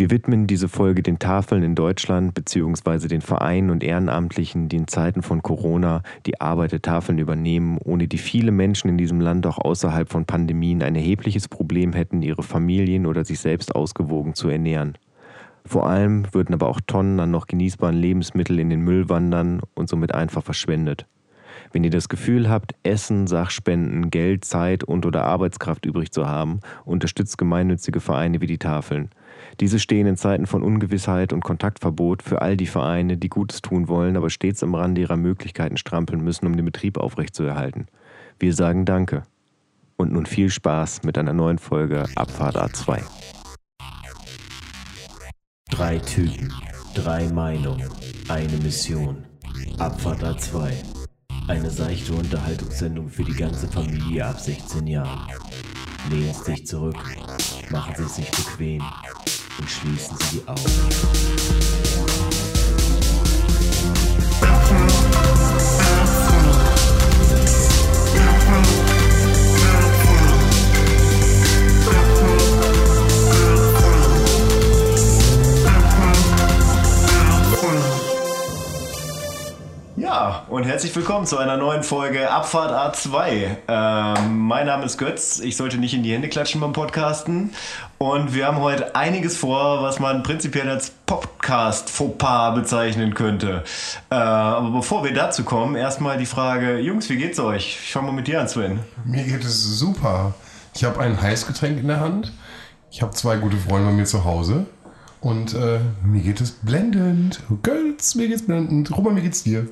Wir widmen diese Folge den Tafeln in Deutschland bzw. den Vereinen und Ehrenamtlichen, die in Zeiten von Corona die Arbeit der Tafeln übernehmen, ohne die viele Menschen in diesem Land auch außerhalb von Pandemien ein erhebliches Problem hätten, ihre Familien oder sich selbst ausgewogen zu ernähren. Vor allem würden aber auch Tonnen an noch genießbaren Lebensmitteln in den Müll wandern und somit einfach verschwendet. Wenn ihr das Gefühl habt, Essen, Sachspenden, Geld, Zeit und oder Arbeitskraft übrig zu haben, unterstützt gemeinnützige Vereine wie die Tafeln. Diese stehen in Zeiten von Ungewissheit und Kontaktverbot für all die Vereine, die Gutes tun wollen, aber stets am Rande ihrer Möglichkeiten strampeln müssen, um den Betrieb aufrechtzuerhalten. Wir sagen Danke. Und nun viel Spaß mit einer neuen Folge Abfahrt A2. Drei Typen, drei Meinungen, eine Mission. Abfahrt A2. Eine seichte Unterhaltungssendung für die ganze Familie ab 16 Jahren. Lehnen Sie sich zurück, machen Sie sich bequem und schließen Sie die Augen. Ja, und herzlich willkommen zu einer neuen Folge Abfahrt A2. Ähm, mein Name ist Götz, ich sollte nicht in die Hände klatschen beim Podcasten. Und wir haben heute einiges vor, was man prinzipiell als Podcast-Fauxpas bezeichnen könnte. Äh, aber bevor wir dazu kommen, erstmal die Frage, Jungs, wie geht's euch? Ich fange mal mit dir an, Sven. Mir geht es super. Ich habe ein Heißgetränk in der Hand. Ich habe zwei gute Freunde bei mir zu Hause. Und äh, mir geht es blendend. Götz, mir geht's blendend. Robert, mir geht's dir?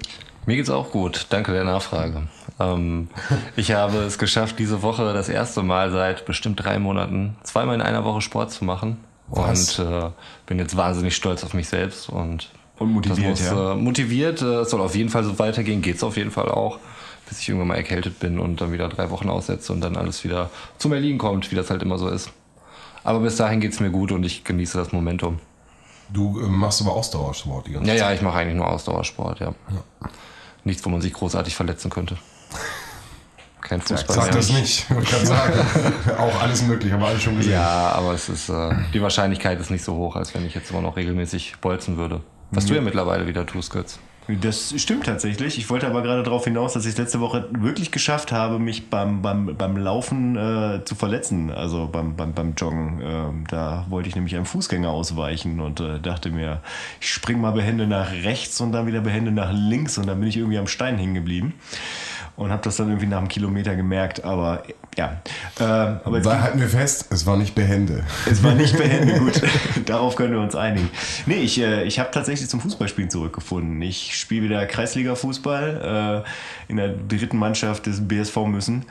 Mir geht's auch gut. Danke der Nachfrage. Ähm, ich habe es geschafft, diese Woche das erste Mal seit bestimmt drei Monaten zweimal in einer Woche Sport zu machen. Was? Und äh, bin jetzt wahnsinnig stolz auf mich selbst und, Und motiviert, muss, ja. äh, motiviert. Äh, es soll auf jeden Fall so weitergehen. Geht's auf jeden Fall auch, bis ich irgendwann mal erkältet bin und dann wieder drei Wochen aussetze und dann alles wieder zum Erliegen kommt, wie das halt immer so ist. Aber bis dahin geht's mir gut und ich genieße das Momentum. Du äh, machst aber Ausdauersport die ganze Ja, Zeit. ja, ich mache eigentlich nur Ausdauersport, ja. Nichts, wo man sich großartig verletzen könnte. Kein Fußball. Sag das nicht. Ich kann sagen. Auch alles möglich, aber alles schon gesehen. Ja, aber es ist, äh, die Wahrscheinlichkeit ist nicht so hoch, als wenn ich jetzt immer noch regelmäßig bolzen würde. Was du ja mittlerweile wieder tust, Götz. Das stimmt tatsächlich. Ich wollte aber gerade darauf hinaus, dass ich es letzte Woche wirklich geschafft habe, mich beim, beim, beim Laufen äh, zu verletzen, also beim, beim, beim Joggen. Ähm, da wollte ich nämlich einem Fußgänger ausweichen und äh, dachte mir, ich spring mal behende nach rechts und dann wieder behende nach links und dann bin ich irgendwie am Stein hängen geblieben. Und habe das dann irgendwie nach einem Kilometer gemerkt, aber ja. Äh, aber Da halten wir fest, es war nicht behende. es war nicht behende, gut. Darauf können wir uns einigen. Nee, ich, äh, ich habe tatsächlich zum Fußballspielen zurückgefunden. Ich spiele wieder Kreisliga-Fußball äh, in der dritten Mannschaft des BSV Müssen.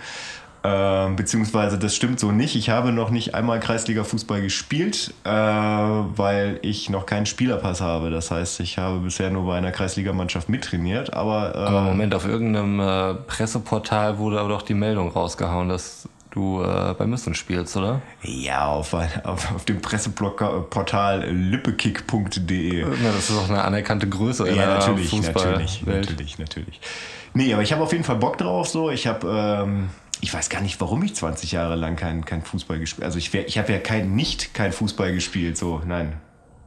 Äh, beziehungsweise das stimmt so nicht. Ich habe noch nicht einmal Kreisliga-Fußball gespielt, äh, weil ich noch keinen Spielerpass habe. Das heißt, ich habe bisher nur bei einer Kreisligamannschaft mittrainiert. Aber, äh, Aber Moment, auf irgendeinem äh, Presseportal wurde aber doch die Meldung rausgehauen, dass du äh, bei Müssen spielst, oder? ja, auf, auf, auf dem Presseportal lüppekick.de. Na, das ist doch eine anerkannte Größe Ja, natürlich, natürlich, natürlich, natürlich. Nee, aber ich habe auf jeden Fall Bock drauf. So, ich habe, ähm, ich weiß gar nicht, warum ich 20 Jahre lang kein, kein Fußball gespielt. Also ich, wär- ich habe ja kein, nicht kein Fußball gespielt. So, nein.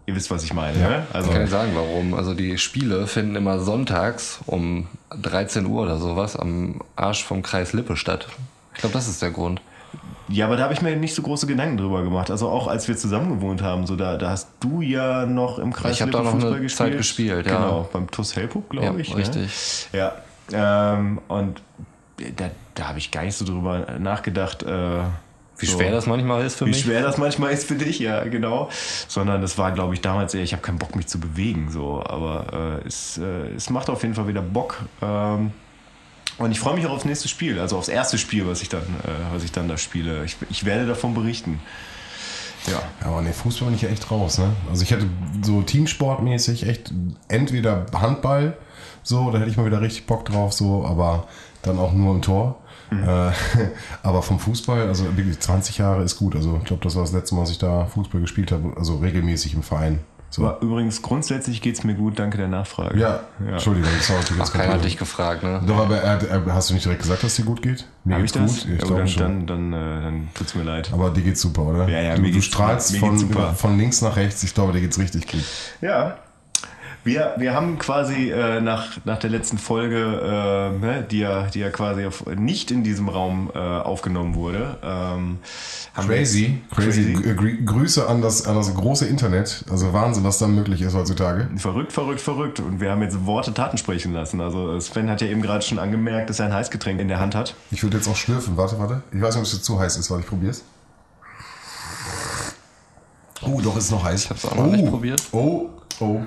Ihr wisst, was ich meine. Ne? Also Ich kann dir sagen, warum. Also die Spiele finden immer sonntags um 13 Uhr oder sowas am Arsch vom Kreis Lippe statt. Ich glaube, das ist der Grund. ja, aber da habe ich mir nicht so große Gedanken drüber gemacht. Also auch als wir zusammen gewohnt haben, so da, da hast du ja noch im Kreis Ich hab da Lippe noch eine Fußball Zeit gespielt, ja. Genau, beim TuS Helpup, glaube Ja, ich. richtig. Ne? Ja. Ähm, und da, da habe ich gar nicht so drüber nachgedacht. Äh, Wie so. schwer das manchmal ist für Wie mich. schwer das manchmal ist für dich, ja, genau. Sondern das war, glaube ich, damals eher, ich habe keinen Bock, mich zu bewegen, so. Aber äh, es, äh, es macht auf jeden Fall wieder Bock. Ähm, und ich freue mich auch aufs nächste Spiel, also aufs erste Spiel, was ich dann, äh, was ich dann da spiele. Ich, ich werde davon berichten. Ja. Ja, aber nee, Fußball bin ich ja echt raus, ne? Also ich hätte so Teamsportmäßig echt entweder Handball, so, da hätte ich mal wieder richtig Bock drauf, so, aber dann auch nur im Tor. Äh, aber vom Fußball, also wirklich 20 Jahre ist gut. Also ich glaube, das war das letzte Mal, dass ich da Fußball gespielt habe, also regelmäßig im Verein. So. Aber übrigens, grundsätzlich geht's mir gut, danke der Nachfrage. Ja, Entschuldigung, das war natürlich Ach, keiner hat dich gefragt, ne? Doch, aber er, er, hast du nicht direkt gesagt, dass dir gut geht? Mir Hab ich geht's das? gut. Ich Ja, glaube dann, schon. dann, dann, äh, dann tut's mir leid. aber dir geht's super, oder? Ja, ja, du, mir du geht's- strahlst mir von, geht's super. von links nach rechts. Ich glaube, dir geht's richtig gut. Ja. Wir, wir haben quasi äh, nach, nach der letzten Folge, äh, ne, die, ja, die ja quasi auf, nicht in diesem Raum äh, aufgenommen wurde, ähm, Crazy, jetzt- crazy. Grü- Grüße an das, an das große Internet. Also Wahnsinn, was da möglich ist heutzutage. Verrückt, verrückt, verrückt. Und wir haben jetzt Worte Taten sprechen lassen. Also Sven hat ja eben gerade schon angemerkt, dass er ein Heißgetränk in der Hand hat. Ich würde jetzt auch schlürfen. Warte, warte. Ich weiß nicht, ob es jetzt zu heiß ist. Warte, ich probier's. Oh, doch, ist noch heiß. Ich hab's auch noch nicht probiert. Oh, oh.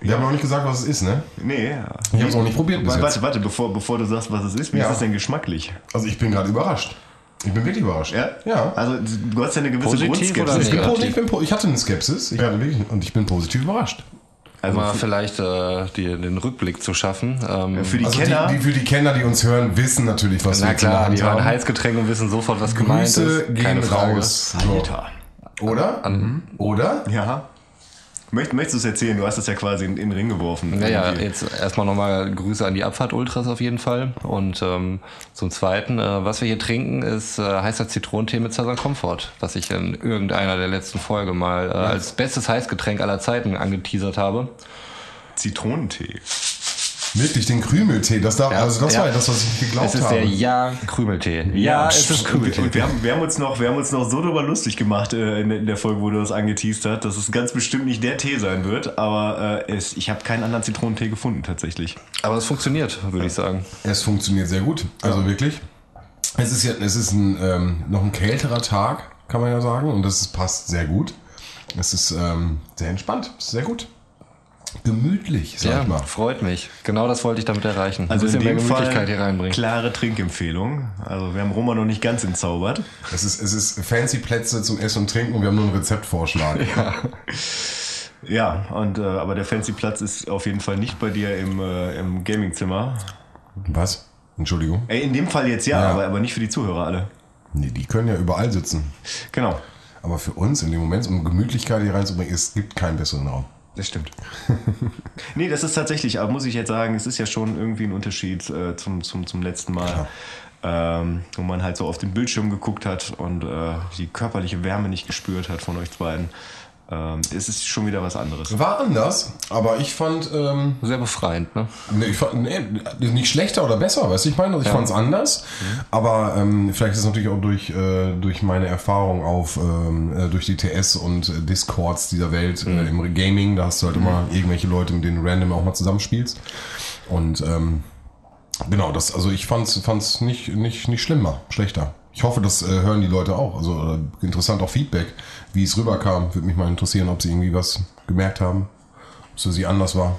Wir haben noch nicht gesagt, was es ist, ne? Nee, ja. Ich habe es auch nicht probiert bis Warte, jetzt. warte, warte, bevor, bevor du sagst, was es ist, wie Ja. ist es denn geschmacklich? Also ich bin gerade überrascht. Ich bin wirklich überrascht. Ja? Ja. Also du hast ja eine gewisse Positiv Grundskepsis. oder Ich, bin, ich, bin, po- ich hatte eine Skepsis. Ich hatte wirklich, und ich bin positiv überrascht. Also mal vielleicht äh, die, den Rückblick zu schaffen. Ähm, für die Also Kenner, die, die, für die Kenner, die uns hören, wissen natürlich, was wir na der klar, Hand die hören haben. Heißgetränk und wissen sofort, was gemeint Grüße ist. gehen Keine Frage. raus. So. Alter. Oder? Mhm. Oder? Ja. Möcht, möchtest du es erzählen? Du hast es ja quasi in, in den Ring geworfen. Naja, Irgendwie. jetzt erstmal nochmal Grüße an die Abfahrt-Ultras auf jeden Fall. Und ähm, zum Zweiten, äh, was wir hier trinken, ist äh, heißer Zitronentee mit Southern Comfort, was ich in irgendeiner der letzten Folge mal äh, als bestes Heißgetränk aller Zeiten angeteasert habe. Zitronentee. Wirklich, den Krümeltee. Das, da, Ja, also das ja. war ja das, was ich geglaubt Es ist habe. der Ja-Krümeltee. Ja, es ist Krümeltee. und wir, haben, wir, haben uns noch, wir haben uns noch so darüber lustig gemacht äh, in, der- in der Folge, wo du das angeteased hast, dass es ganz bestimmt nicht der Tee sein wird. Aber äh, es, ich habe keinen anderen Zitronentee gefunden, tatsächlich. Aber es funktioniert, würde ich sagen. Es funktioniert sehr gut. Also wirklich. Es ist ja, es ist ein, ähm, noch ein kälterer Tag, kann man ja sagen. Und das ist, passt sehr gut. Es ist ähm, sehr entspannt. Es ist sehr gut. Gemütlich, sag Ja, ich mal. freut mich. Genau das wollte ich damit erreichen. Also Ein in bisschen mehr dem Fall Gemütlichkeit hier reinbringen. klare Trinkempfehlung. Also wir haben Roma noch nicht ganz entzaubert. Es ist, es ist fancy Plätze zum Essen und Trinken und wir haben nur einen Rezeptvorschlag. Ja, und äh, aber der fancy Platz ist auf jeden Fall nicht bei dir im, äh, im Gamingzimmer. Was? Entschuldigung? Ey, in dem Fall jetzt ja, Ja. Aber, aber nicht für die Zuhörer alle. Nee, die können ja überall sitzen. Genau. Aber für uns in dem Moment, um Gemütlichkeit hier reinzubringen, es gibt keinen besseren Raum. Das stimmt. nee, das ist tatsächlich, aber muss ich jetzt sagen, es ist ja schon irgendwie ein Unterschied äh, zum, zum, zum letzten Mal. Ähm, wo man halt so auf den Bildschirm geguckt hat und äh, die körperliche Wärme nicht gespürt hat von euch beiden. Ähm, es ist schon wieder was anderes. War anders, aber ich fand, ähm, Sehr befreiend, ne? nee, ich fand nee, nicht schlechter oder besser, weißt du, ich meine, also ich fand es anders, aber ähm, vielleicht ist es natürlich auch durch, äh, durch meine Erfahrung auf, ähm, äh, durch die TS und äh, Discords dieser Welt äh, im Gaming, da hast du halt immer irgendwelche Leute, mit denen du random auch mal zusammenspielst und ähm, genau, das, also ich fand's, fand's nicht, nicht, nicht schlimmer, schlechter. Ich hoffe, das äh, hören die Leute auch. Also äh, interessant auch Feedback, wie es rüberkam. Würde mich mal interessieren, ob sie irgendwie was gemerkt haben, ob es für sie anders war.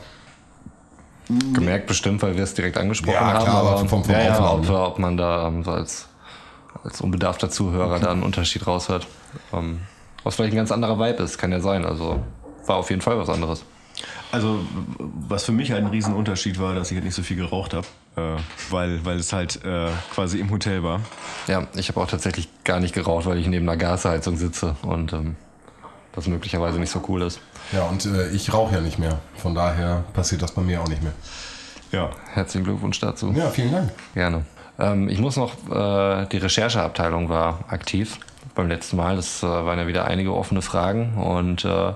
Gemerkt bestimmt, weil wir es direkt angesprochen Ja, haben. klar, aber aber vom- vom ja, ja, Aufladen, ob, ob man da ähm, so als, als unbedarfter Zuhörer da einen Unterschied raushört. Ähm, was vielleicht ein ganz anderer Vibe ist, kann ja sein. Also war auf jeden Fall was anderes. Also, was für mich ein Riesenunterschied war, dass ich halt nicht so viel geraucht habe, äh, weil, weil es halt äh, quasi im Hotel war. Ja, ich habe auch tatsächlich gar nicht geraucht, weil ich neben einer Gasheizung sitze und ähm, das möglicherweise nicht so cool ist. Ja, und äh, ich rauche ja nicht mehr. Von daher passiert das bei mir auch nicht mehr. Ja. Herzlichen Glückwunsch dazu. Ja, vielen Dank. Gerne. Ähm, ich muss noch, äh, die Rechercheabteilung war aktiv beim letzten Mal. Das äh, waren ja wieder einige offene Fragen und äh,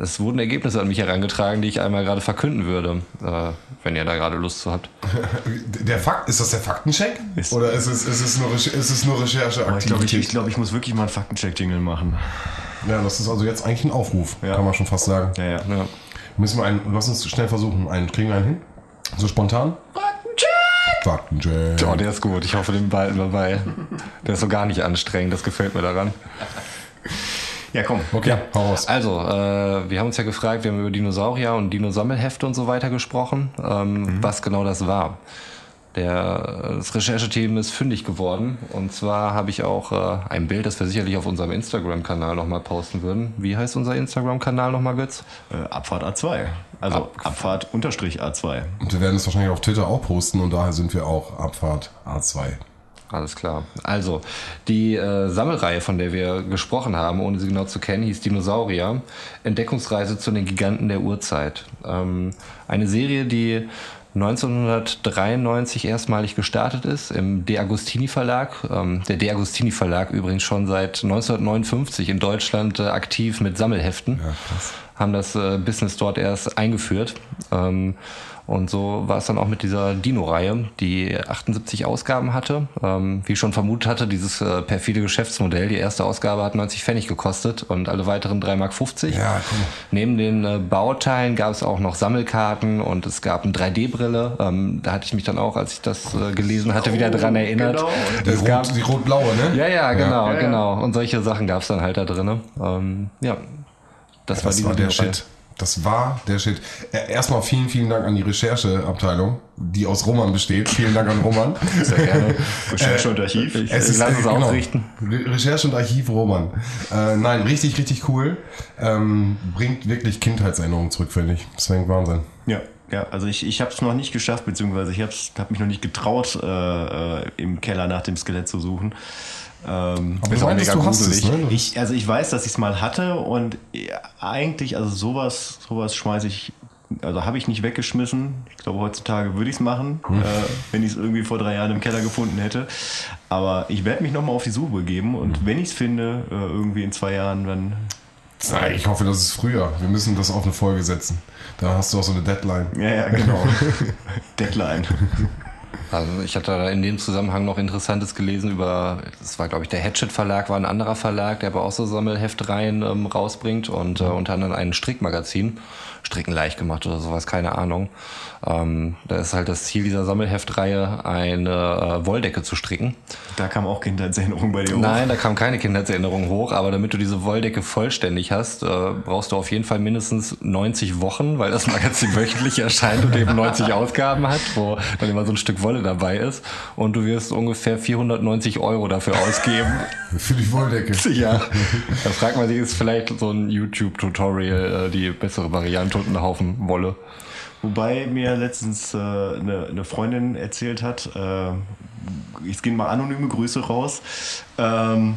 es wurden Ergebnisse an mich herangetragen, die ich einmal gerade verkünden würde, äh, wenn ihr da gerade Lust zu habt. Der Fakt, ist das der Faktencheck? Ist- Oder ist es, ist es nur, ist es nur Aber ich glaube, ich, Rechercheaktivität? ich, glaub, ich muss wirklich mal einen Faktencheck-Jingle machen. Ja, das ist also jetzt eigentlich ein Aufruf, Ja. kann man schon fast sagen. Ja, ja. Ja. Müssen wir einen, lass uns schnell versuchen. Einen, kriegen wir einen hin? So spontan? Faktencheck! Faktencheck. Oh, der ist gut. Ich hoffe, den behalten wir bei. Der ist so gar nicht anstrengend. Das gefällt mir daran. Ja, komm. Okay, hau raus. Also, äh, wir haben uns ja gefragt, wir haben über Dinosaurier und Dinosammelhefte und so weiter gesprochen, ähm, was genau das war. Der, das Rechercheteam ist fündig geworden. Und zwar habe ich auch äh, ein Bild, das wir sicherlich auf unserem Instagram-Kanal nochmal posten würden. Wie heißt unser Instagram-Kanal nochmal, Götz? Äh, Abfahrt A2. Also Abfahrt unterstrich A2. Und wir werden es wahrscheinlich auf Twitter auch posten und daher sind wir auch Abfahrt A2. Alles klar. Also, die äh, Sammelreihe, von der wir gesprochen haben, ohne sie genau zu kennen, hieß Dinosaurier. Entdeckungsreise zu den Giganten der Urzeit. Ähm, eine Serie, die 1993 erstmalig gestartet ist im De Agostini Verlag. Ähm, der De Agostini Verlag übrigens schon seit 1959 in Deutschland äh, aktiv mit Sammelheften. Ja, haben das äh, Business dort erst eingeführt. Ähm, und so war es dann auch mit dieser Dino-Reihe, die 78 Ausgaben hatte. Ähm, wie ich schon vermutet hatte, dieses äh, perfide Geschäftsmodell. Die erste Ausgabe hat 90 Pfennig gekostet und alle weiteren 3,50 Mark. Ja, cool. Neben den äh, Bauteilen gab es auch noch Sammelkarten und es gab eine 3D-Brille. Ähm, da hatte ich mich dann auch, als ich das äh, gelesen hatte, wieder dran erinnert. Genau. Die, rot, gab, die rot-blaue, ne? Ja, ja, genau, ja, genau. Und solche Sachen gab es dann halt da drin. Ähm, ja, das, ja, war, das war der Shit. Das war der Shit. Erstmal vielen, vielen Dank an die Rechercheabteilung, die aus Roman besteht. Vielen Dank an Roman. Sehr gerne. Recherche und Archiv. Ich, es ist, lass es genau. ausrichten. Recherche und Archiv Roman. Äh, nein, richtig, richtig cool. Ähm, bringt wirklich Kindheitserinnerungen zurück, finde ich. Deswegen Wahnsinn. Ja. Ja, also ich, ich habe es noch nicht geschafft, beziehungsweise ich habe hab mich noch nicht getraut, äh, äh, im Keller nach dem Skelett zu suchen. Ähm, Aber du meintest, du hast es, ne? Ich, also ich weiß, dass ich es mal hatte und eigentlich, also sowas, sowas schmeiße ich, also habe ich nicht weggeschmissen. Ich glaube, heutzutage würde ich es machen, hm. äh, wenn ich es irgendwie vor drei Jahren im Keller gefunden hätte. Aber ich werde mich nochmal auf die Suche begeben und hm. wenn ich es finde, äh, irgendwie in zwei Jahren, dann ich hoffe, das ist früher. Wir müssen das auf eine Folge setzen. Da hast du auch so eine Deadline. Ja, ja, genau. Deadline. Also ich hatte in dem Zusammenhang noch Interessantes gelesen über, das war glaube ich der Hatchet Verlag, war ein anderer Verlag, der aber auch so Sammelheftreihen ähm, rausbringt und äh, unter anderem ein Strickmagazin. Stricken leicht gemacht oder sowas, keine Ahnung. Ähm, da ist halt das Ziel dieser Sammelheftreihe, eine äh, Wolldecke zu stricken. Da kam auch Kindheitserinnerung bei dir hoch. Nein, da kam keine Kindheitserinnerung hoch, aber damit du diese Wolldecke vollständig hast, äh, brauchst du auf jeden Fall mindestens 90 Wochen, weil das Magazin wöchentlich erscheint und eben 90 Ausgaben hat, wo dann immer so ein Stück Wolle dabei ist. Und du wirst ungefähr 490 Euro dafür ausgeben. Für die Wolldecke. Ja. Da fragt man sich, ist vielleicht so ein YouTube-Tutorial äh, die bessere Variante und ein Haufen Wolle. Wobei mir letztens äh, eine, eine, Freundin erzählt hat, äh, ich gehe mal anonyme Grüße raus, ähm,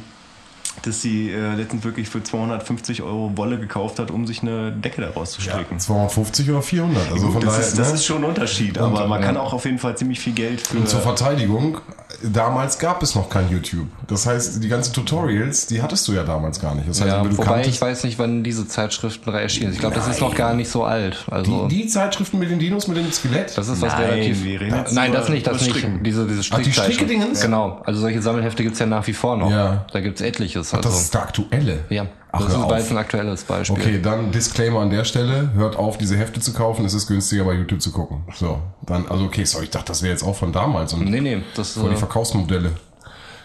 dass sie äh, letztens wirklich für 250 Euro Wolle gekauft hat, um sich eine Decke daraus zu stricken. Ja, 250 oder 400. Also Gut, das, daher, ist, das ne? ist schon ein Unterschied, und, aber man ja. kann auch auf jeden Fall ziemlich viel Geld für. Und zur Verteidigung, damals gab es noch kein YouTube. Das heißt, die ganzen Tutorials, die hattest du ja damals gar nicht. Das heißt, ja, wobei ich weiß nicht, wann diese Zeitschriften erschienen. Ich glaube, das ist noch gar nicht so alt. Also die, die, Zeitschriften mit den Dinos, mit dem Skelett? Das ist was Nein, relativ. Da, nein, das nicht, das nicht. Diese, diese Ach, die Strickdingens? Genau. Also solche Sammelhefte gibt es ja nach wie vor noch. Ja. Da gibt es etliches. Also. Ach, das ist der aktuelle. Ja. Ach, das ist ein aktuelles Beispiel. Okay, dann Disclaimer an der Stelle. Hört auf, diese Hefte zu kaufen. Es ist günstiger, bei YouTube zu gucken. So, dann, also okay, sorry, ich dachte, das wäre jetzt auch von damals. Und nee, nee. Das, von die äh, Verkaufsmodelle.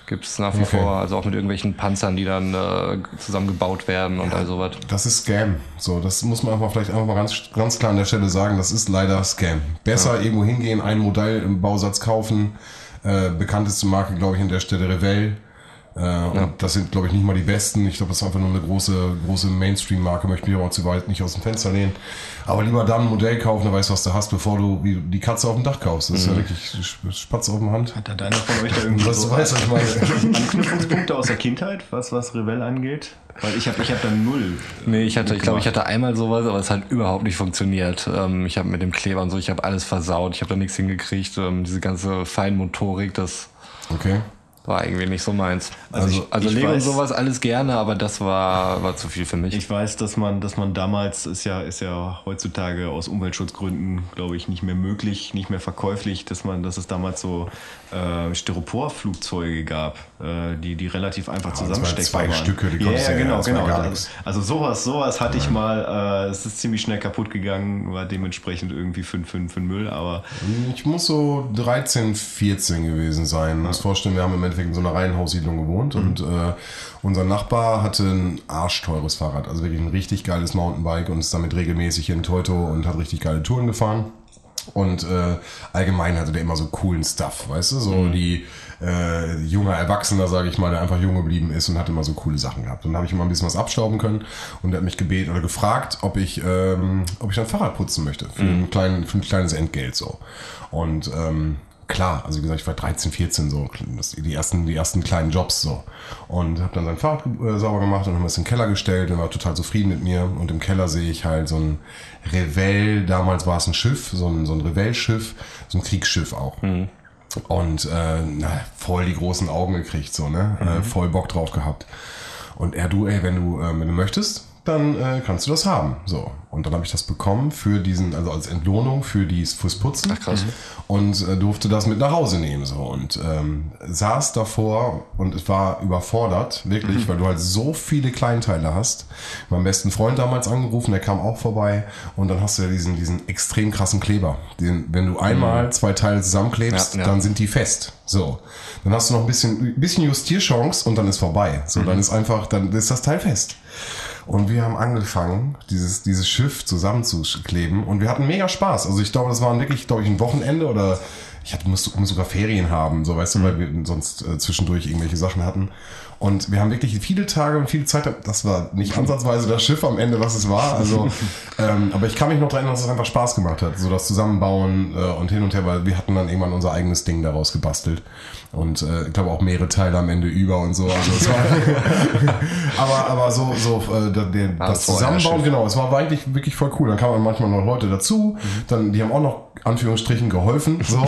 Gibt es nach wie okay. vor, also auch mit irgendwelchen Panzern, die dann äh, zusammengebaut werden und ja, all sowas. Das ist Scam. So, das muss man einfach vielleicht einfach mal ganz, ganz klar an der Stelle sagen. Das ist leider Scam. Besser ja. irgendwo hingehen, ein Modell im Bausatz kaufen. Äh, bekannteste Marke, glaube ich, an der Stelle Revell äh, ja. Und das sind, glaube ich, nicht mal die besten. Ich glaube, das ist einfach nur eine große, große Mainstream-Marke. Möchte mich aber zu weit nicht aus dem Fenster lehnen. Aber lieber dann ein Modell kaufen, dann weißt du, was du hast, bevor du die Katze auf dem Dach kaufst. Das ist ja mhm. wirklich Spatz auf dem Hand. Hat da deiner von euch da irgendwie was so weiß, was ich meine. Anknüpfungspunkte aus der Kindheit, was, was Revell angeht? Weil ich habe ich hab da null. Nee, ich hatte, ich glaube, ich hatte einmal sowas, aber es hat überhaupt nicht funktioniert. Ähm, ich habe mit dem Kleber und so, ich habe alles versaut. Ich habe da nichts hingekriegt. Ähm, diese ganze Feinmotorik, das Okay war irgendwie nicht so meins. Also, also, ich, also ich Lego weiß, und sowas alles gerne, aber das war, war zu viel für mich. Ich weiß, dass man, dass man damals ist ja, ist ja heutzutage aus Umweltschutzgründen, glaube ich, nicht mehr möglich, nicht mehr verkäuflich, dass man, dass es damals so äh, Styroporflugzeuge gab, die, die relativ einfach ja, zusammensteckbar zwei waren. Stücke, die ja, ja, genau, genau. Also, also sowas, sowas hatte ich mal, äh, es ist ziemlich schnell kaputt gegangen, war dementsprechend irgendwie für, für, für Müll, aber. Ich muss so 13, 14 gewesen sein. Ich muss vorstellen, wir haben im Endeffekt in so einer Reihenhaussiedlung gewohnt mhm. und äh, unser Nachbar hatte ein arschteures Fahrrad, also wirklich ein richtig geiles Mountainbike und ist damit regelmäßig in Teuto und hat richtig geile Touren gefahren. Und äh, allgemein hatte der immer so coolen Stuff, weißt du? So mhm. die äh, junger Erwachsener, sage ich mal, der einfach jung geblieben ist und hat immer so coole Sachen gehabt. Und dann habe ich immer ein bisschen was abstauben können und er hat mich gebeten oder gefragt, ob ich, ähm, ob ich ein Fahrrad putzen möchte für, mhm. ein, klein, für ein kleines Entgelt so. Und ähm, klar, also wie gesagt, ich war 13, 14 so, das, die ersten, die ersten kleinen Jobs so. Und habe dann sein Fahrrad äh, sauber gemacht und haben es in den Keller gestellt und war total zufrieden mit mir. Und im Keller sehe ich halt so ein Revell, damals war es ein Schiff, so ein, so ein Revell-Schiff, so ein Kriegsschiff auch. Und äh, na, voll die großen Augen gekriegt, so, ne? Äh, voll Bock drauf gehabt. Und er, du, ey, wenn du, äh, wenn du möchtest, dann äh, kannst du das haben. So. Und dann habe ich das bekommen für diesen, also als Entlohnung für dies fürs Putzen. Ach, krass. Und äh, durfte das mit nach Hause nehmen. So. Und ähm, saß davor und es war überfordert, wirklich, Mhm. weil du halt so viele Kleinteile hast. Meinen besten Freund damals angerufen, der kam auch vorbei. Und dann hast du ja diesen, diesen extrem krassen Kleber. Den, wenn du einmal zwei Teile zusammenklebst, Ja, ja. dann sind die fest. So. Dann hast du noch ein bisschen, bisschen Justierchance und dann ist vorbei. So, dann ist einfach, dann ist das Teil fest. Und wir haben angefangen, dieses, dieses Schiff zusammenzukleben und wir hatten mega Spaß. Also ich glaube, das waren wirklich, glaube ich, ein Wochenende oder ich hatte, musste, musste sogar Ferien haben, so weißt du, weil wir sonst äh, zwischendurch irgendwelche Sachen hatten. Und wir haben wirklich viele Tage und viele Zeit, das war nicht ansatzweise das Schiff am Ende, was es war. Also, ähm, aber ich kann mich noch daran erinnern, dass es einfach Spaß gemacht hat. So das Zusammenbauen äh, und hin und her, weil wir hatten dann irgendwann unser eigenes Ding daraus gebastelt. Und äh, ich glaube auch mehrere Teile am Ende über und so. Also aber, aber so, so äh, der, der, das Zusammenbauen, genau, es war eigentlich wirklich voll cool. Dann kamen manchmal noch Leute dazu, dann, die haben auch noch Anführungsstrichen geholfen. So.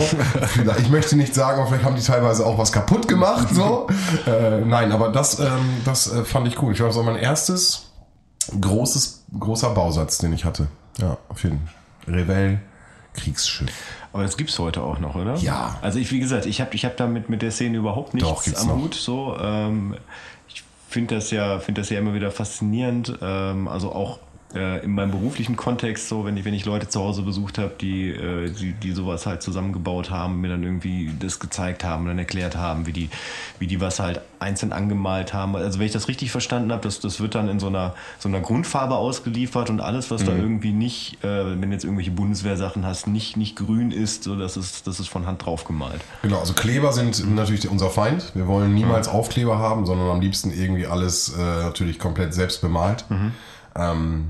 ich möchte nicht sagen, aber vielleicht haben die teilweise auch was kaputt gemacht. So. Äh, nein, aber das, ähm, das äh, fand ich cool. Ich war mein erstes großes, großer Bausatz, den ich hatte. Ja, auf jeden Fall. Revell Kriegsschiff. Aber das gibt's heute auch noch, oder? Ja. Also ich, wie gesagt, ich habe ich hab damit mit der Szene überhaupt nichts Doch, am noch. Hut. So, ähm, ich finde das ja, finde das ja immer wieder faszinierend. Ähm, also auch äh, in meinem beruflichen Kontext, so wenn ich, wenn ich Leute zu Hause besucht habe, die, äh, die, die sowas halt zusammengebaut haben, mir dann irgendwie das gezeigt haben, dann erklärt haben, wie die, wie die was halt einzeln angemalt haben. Also wenn ich das richtig verstanden habe, das, das wird dann in so einer, so einer Grundfarbe ausgeliefert und alles, was da irgendwie nicht, äh, wenn du jetzt irgendwelche Bundeswehrsachen hast, nicht, nicht grün ist, so das ist, das ist von Hand drauf gemalt. Genau, also Kleber sind natürlich unser Feind. Wir wollen niemals Aufkleber haben, sondern am liebsten irgendwie alles äh, natürlich komplett selbst bemalt. Ähm,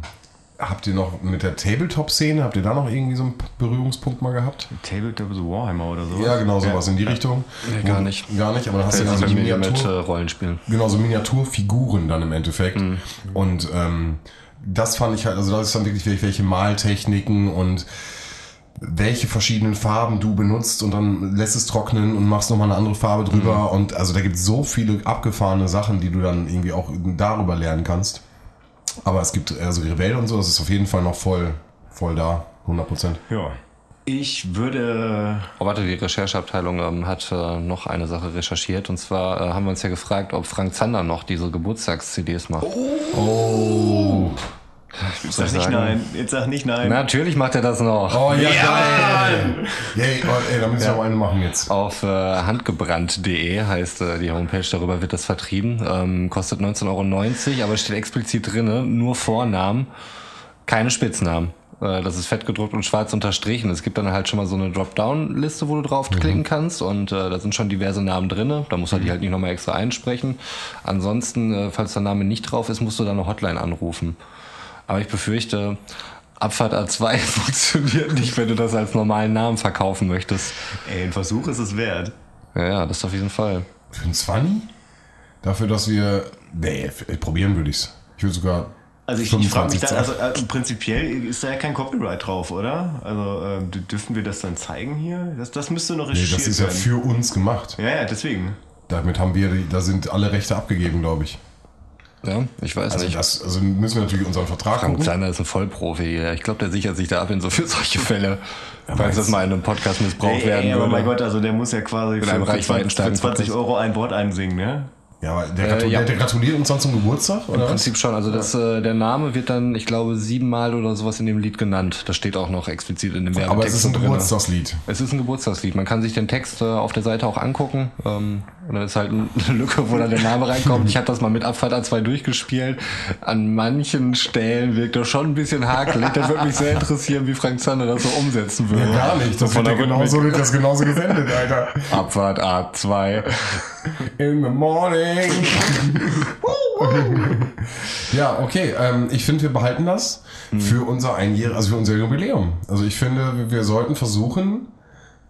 habt ihr noch mit der Tabletop-Szene, habt ihr da noch irgendwie so einen Berührungspunkt mal gehabt? Tabletop so Warhammer oder so. Ja, genau, sowas in die Richtung. Nee, gar nicht. Gar nicht, aber dann hast du ja Also so mit, mit Miniatur, äh, Rollenspielen. genau, so Miniaturfiguren dann im Endeffekt. Und ähm, das fand ich halt, also das ist dann wirklich welche- welche Maltechniken und welche verschiedenen Farben du benutzt und dann lässt es trocknen und machst nochmal eine andere Farbe drüber und also da gibt es so viele abgefahrene Sachen, die du dann irgendwie auch darüber lernen kannst. Aber es gibt also Revell und so, das ist auf jeden Fall noch voll, voll da, 100 Prozent. Ja. Ich würde. Oh, warte, die Rechercheabteilung ähm, hat äh, noch eine Sache recherchiert. Und zwar äh, haben wir uns ja gefragt, ob Frank Zander noch diese Geburtstags-CDs macht. Oh. Jetzt sag nicht nein. Jetzt sag nicht nein. Natürlich macht er das noch. Oh ja, geil! Yay, oh, ey, da müssen wir noch eine machen jetzt. Auf äh, handgebrannt.de heißt äh, die Homepage, darüber wird das vertrieben. Ähm, kostet 19,90 Euro, aber steht explizit drinne, nur Vornamen, keine Spitznamen. Äh, das ist fett gedruckt und schwarz unterstrichen. Es gibt dann halt schon mal so eine Dropdown-Liste, wo du draufklicken kannst und äh, da sind schon diverse Namen drinne. Da musst du die halt nicht nochmal extra einsprechen. Ansonsten, äh, falls der Name nicht drauf ist, musst du dann eine Hotline anrufen. Aber ich befürchte, Abfahrt A2 funktioniert nicht, wenn du das als normalen Namen verkaufen möchtest. Ey, ein Versuch ist es wert. Ja, ja, das auf jeden Fall. Für ein 20? Dafür, dass wir. Nee, f- probieren würde ich's. Ich würde sogar. Also ich, ich frage mich 25 dann, also äh, prinzipiell ist da ja kein Copyright drauf, oder? Also äh, dürfen wir das dann zeigen hier? Das, das müsste noch Nee, recherchiert das ist ja werden. für uns gemacht. ja, ja, deswegen. Damit haben wir, die- da sind alle Rechte abgegeben, glaube ich. Ja, ich weiß Also, nicht. das, also müssen wir natürlich unseren Vertrag Frank gucken. Zander ist ein Vollprofi. Ja, Ich glaube, der sichert sich da ab in so für solche Fälle. Falls das mal in einem Podcast missbraucht Ey, werden ey, aber würde. mein Gott, also der muss ja quasi für, einem für, 20, für reichweitenstarken 20 Podcast. Euro ein Wort einsingen, ne? Ja, aber der, Äh, gratu ja. der, der gratuliert uns dann zum Geburtstag, Im oder? was? Prinzip schon. Also das, äh, der Name wird dann, ich glaube, siebenmal oder sowas in dem Lied genannt. Das steht auch noch explizit in dem Werbetext. Aber es ist ein. Geburtstagslied. Es ist ein Geburtstagslied. Man kann sich den Text äh, auf der Seite auch angucken. Ähm, und dann ist halt eine Lücke, wo dann der Name reinkommt. Ich habe das mal mit Abfahrt A2 durchgespielt. An manchen Stellen wirkt das schon ein bisschen hakelig. Das würde mich sehr interessieren, wie Frank Zander das so umsetzen würde. Gar nicht. Das Von wird ja genauso, das ist genauso gesendet, Alter. Abfahrt A2. In the morning. ja, okay. Ähm, ich finde, wir behalten das für unser einjähriges, also für unser Jubiläum. Also ich finde, wir sollten versuchen,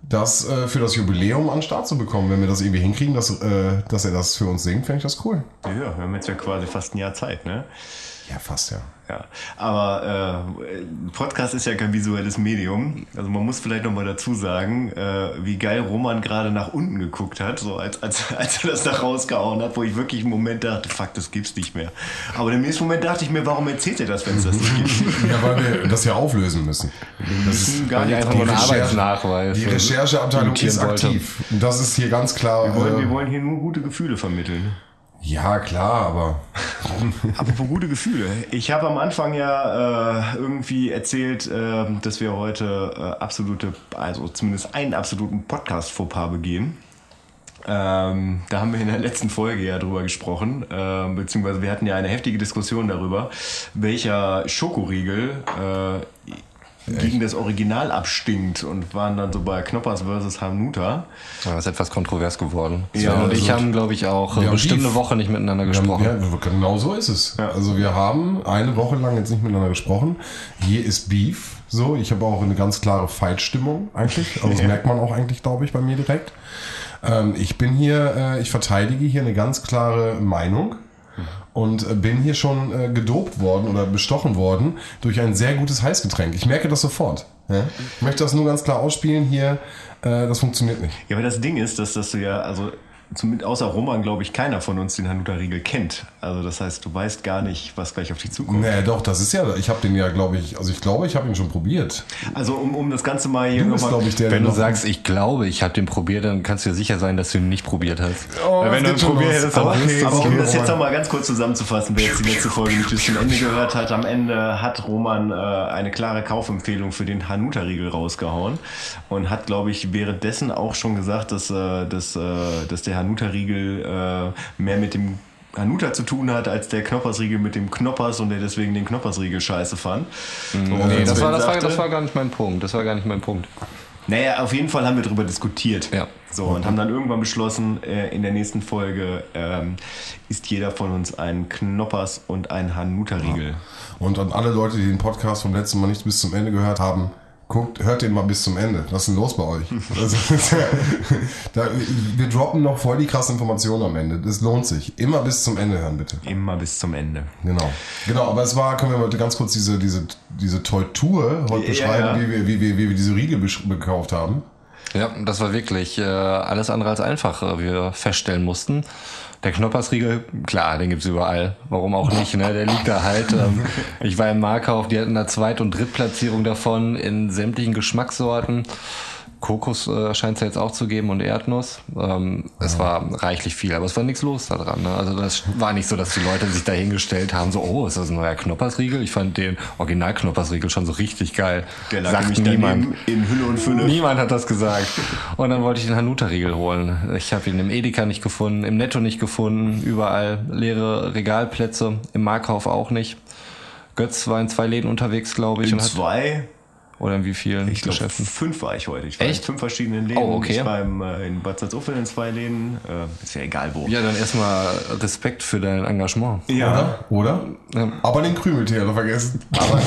das äh, für das Jubiläum an den Start zu bekommen. Wenn wir das irgendwie hinkriegen, dass, äh, dass er das für uns singt, fände ich das cool. Ja, wir haben jetzt ja quasi fast ein Jahr Zeit, ne? Ja, fast ja. Ja, aber äh, Podcast ist ja kein visuelles Medium. Also man muss vielleicht nochmal dazu sagen, äh, wie geil Roman gerade nach unten geguckt hat, so als, als, als er das da rausgehauen hat, wo ich wirklich im Moment dachte, fuck, das gibt's nicht mehr. Aber im nächsten Moment dachte ich mir, warum erzählt er das, wenn es das nicht gibt? Ja, weil wir das ja auflösen müssen. Das ist gar nicht einfach nur einen Recherche- Arbeitsnachweis. Die Rechercheabteilung ist aktiv. Das ist hier ganz klar. wir wollen, äh, wir wollen hier nur gute Gefühle vermitteln. Ja, klar, aber Apropos gute Gefühle. Ich habe am Anfang ja äh, irgendwie erzählt, äh, dass wir heute äh, absolute, also zumindest einen absoluten Podcast-Fauxpas begehen. Ähm, da haben wir in der letzten Folge ja drüber gesprochen, äh, beziehungsweise wir hatten ja eine heftige Diskussion darüber, welcher Schokoriegel äh, gegen das Original abstinkt und waren dann so bei Knoppers versus Hanuta. Ja, ist etwas kontrovers geworden. Ja, und ich also- haben, glaube ich, auch Wir haben bestimmt eine Woche nicht miteinander gesprochen. ja, genau so ist es. Also wir haben eine Woche lang jetzt nicht miteinander gesprochen. Hier ist Beef. So, ich habe auch eine ganz klare Fight-Stimmung eigentlich. Also das merkt man auch eigentlich, glaube ich, bei mir direkt. Ähm, ich bin hier, äh, ich verteidige hier eine ganz klare Meinung. Und äh, bin hier schon äh, gedopt worden oder bestochen worden durch ein sehr gutes Heißgetränk. Ich merke das sofort. Ja? Ich möchte das nur ganz klar ausspielen hier. Äh, das funktioniert nicht. Ja, aber das Ding ist, dass, dass du ja, also zumindest außer Roman, glaube ich, keiner von uns den Hanuta-Riegel kennt. Also das heißt, du weißt gar nicht, was gleich auf dich zukommt. Nee, doch, das ist ja, ich habe den ja, glaube ich, also ich glaube, ich habe ihn schon probiert. Also um, um das Ganze mal hier nochmal- glaube ich, der, Wenn du sagst, ich glaube, ich habe den probiert, dann kannst du dir sicher sein, dass du ihn nicht probiert hast. Oh, Weil wenn das du ihn probiert hättest, dann Aber du Aber um Okay, das jetzt nochmal ganz kurz zusammenzufassen, wer jetzt die letzte Folge nicht bis zum Ende gehört hat, am Ende hat Roman äh, eine klare Kaufempfehlung für den Hanuta-Riegel rausgehauen und hat, glaube ich, währenddessen auch schon gesagt, dass, äh, dass, äh, dass der Hanuta-Riegel äh, mehr mit dem Hanuta zu tun hat, als der Knoppersriegel mit dem Knoppers und der deswegen den Knoppersriegel scheiße fand. Und Nee, das war, das, war, das war gar nicht mein Punkt. Das war gar nicht mein Punkt. Naja, auf jeden Fall haben wir darüber diskutiert. Ja. So, und haben dann irgendwann beschlossen, äh, in der nächsten Folge ähm, ist jeder von uns ein Knoppers und ein Hanuta-Riegel. Und an alle Leute, die den Podcast vom letzten Mal nicht bis zum Ende gehört haben, guckt, hört den mal bis zum Ende. Was ist denn los bei euch? Also, da, wir droppen noch voll die krassen Informationen am Ende. Das lohnt sich. Immer bis zum Ende hören, bitte. Immer bis zum Ende. Genau. Genau, aber es war, können wir mal ganz kurz diese, diese, diese Tour heute Ja, beschreiben, ja. Wie, wir, wie, wir, wie wir diese Riegel gekauft haben. Ja, das war wirklich äh, alles andere als einfach, äh, wie wir feststellen mussten. Der Knoppersriegel, klar, den gibt's überall. Warum auch nicht, ne? Der liegt da halt. Ähm, ich war im Markauf, die hatten da Zweit- und Drittplatzierung davon in sämtlichen Geschmackssorten. Kokos äh, scheint es ja jetzt auch zu geben und Erdnuss. Ähm, Es war reichlich viel, aber es war nichts los da dran. Ne? Also das war nicht so, dass die Leute sich da hingestellt haben, so, oh, ist das ein neuer Knoppersriegel? Ich fand den Original-Knoppersriegel schon so richtig geil. Der lag Sagt niemand. in Hülle und Fülle. Niemand hat das gesagt. Und dann wollte ich den Hanuta-Riegel holen. Ich habe ihn im Edeka nicht gefunden, im Netto nicht gefunden, überall leere Regalplätze, im Markauf auch nicht. Götz war in zwei Läden unterwegs, glaube ich. In zwei, oder in wie vielen ich glaube Geschäften? fünf war ich heute. Ich war Echt? in fünf verschiedenen Läden. Oh, okay. Ich war im, äh, in Bad Salzuflen in zwei Läden. Äh, ist ja egal wo. Ja, dann erstmal Respekt für dein Engagement. Ja. Oder? Aber den Krümeltee hat er vergessen. Aber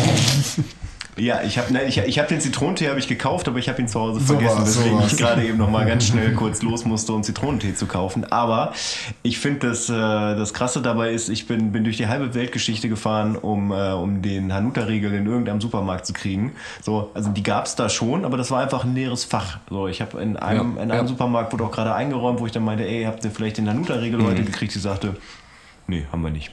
Ja, ich habe ich, ich hab den Zitronentee habe ich gekauft, aber ich habe ihn zu Hause So vergessen, war's, so weswegen ich gerade eben noch mal ganz schnell kurz los musste, um Zitronentee zu kaufen. Aber ich finde, das, äh, das Krasse dabei ist, ich bin, bin durch die halbe Weltgeschichte gefahren, um, äh, um den Hanuta-Riegel in irgendeinem Supermarkt zu kriegen. So, also die gab's da schon, aber das war einfach ein leeres Fach. So, ich habe in einem, Ja, in einem ja. Supermarkt wurde auch gerade eingeräumt, wo ich dann meinte, ey, habt ihr vielleicht den Hanuta-Riegel Mhm. heute gekriegt? Die sagte, Nee, haben wir nicht.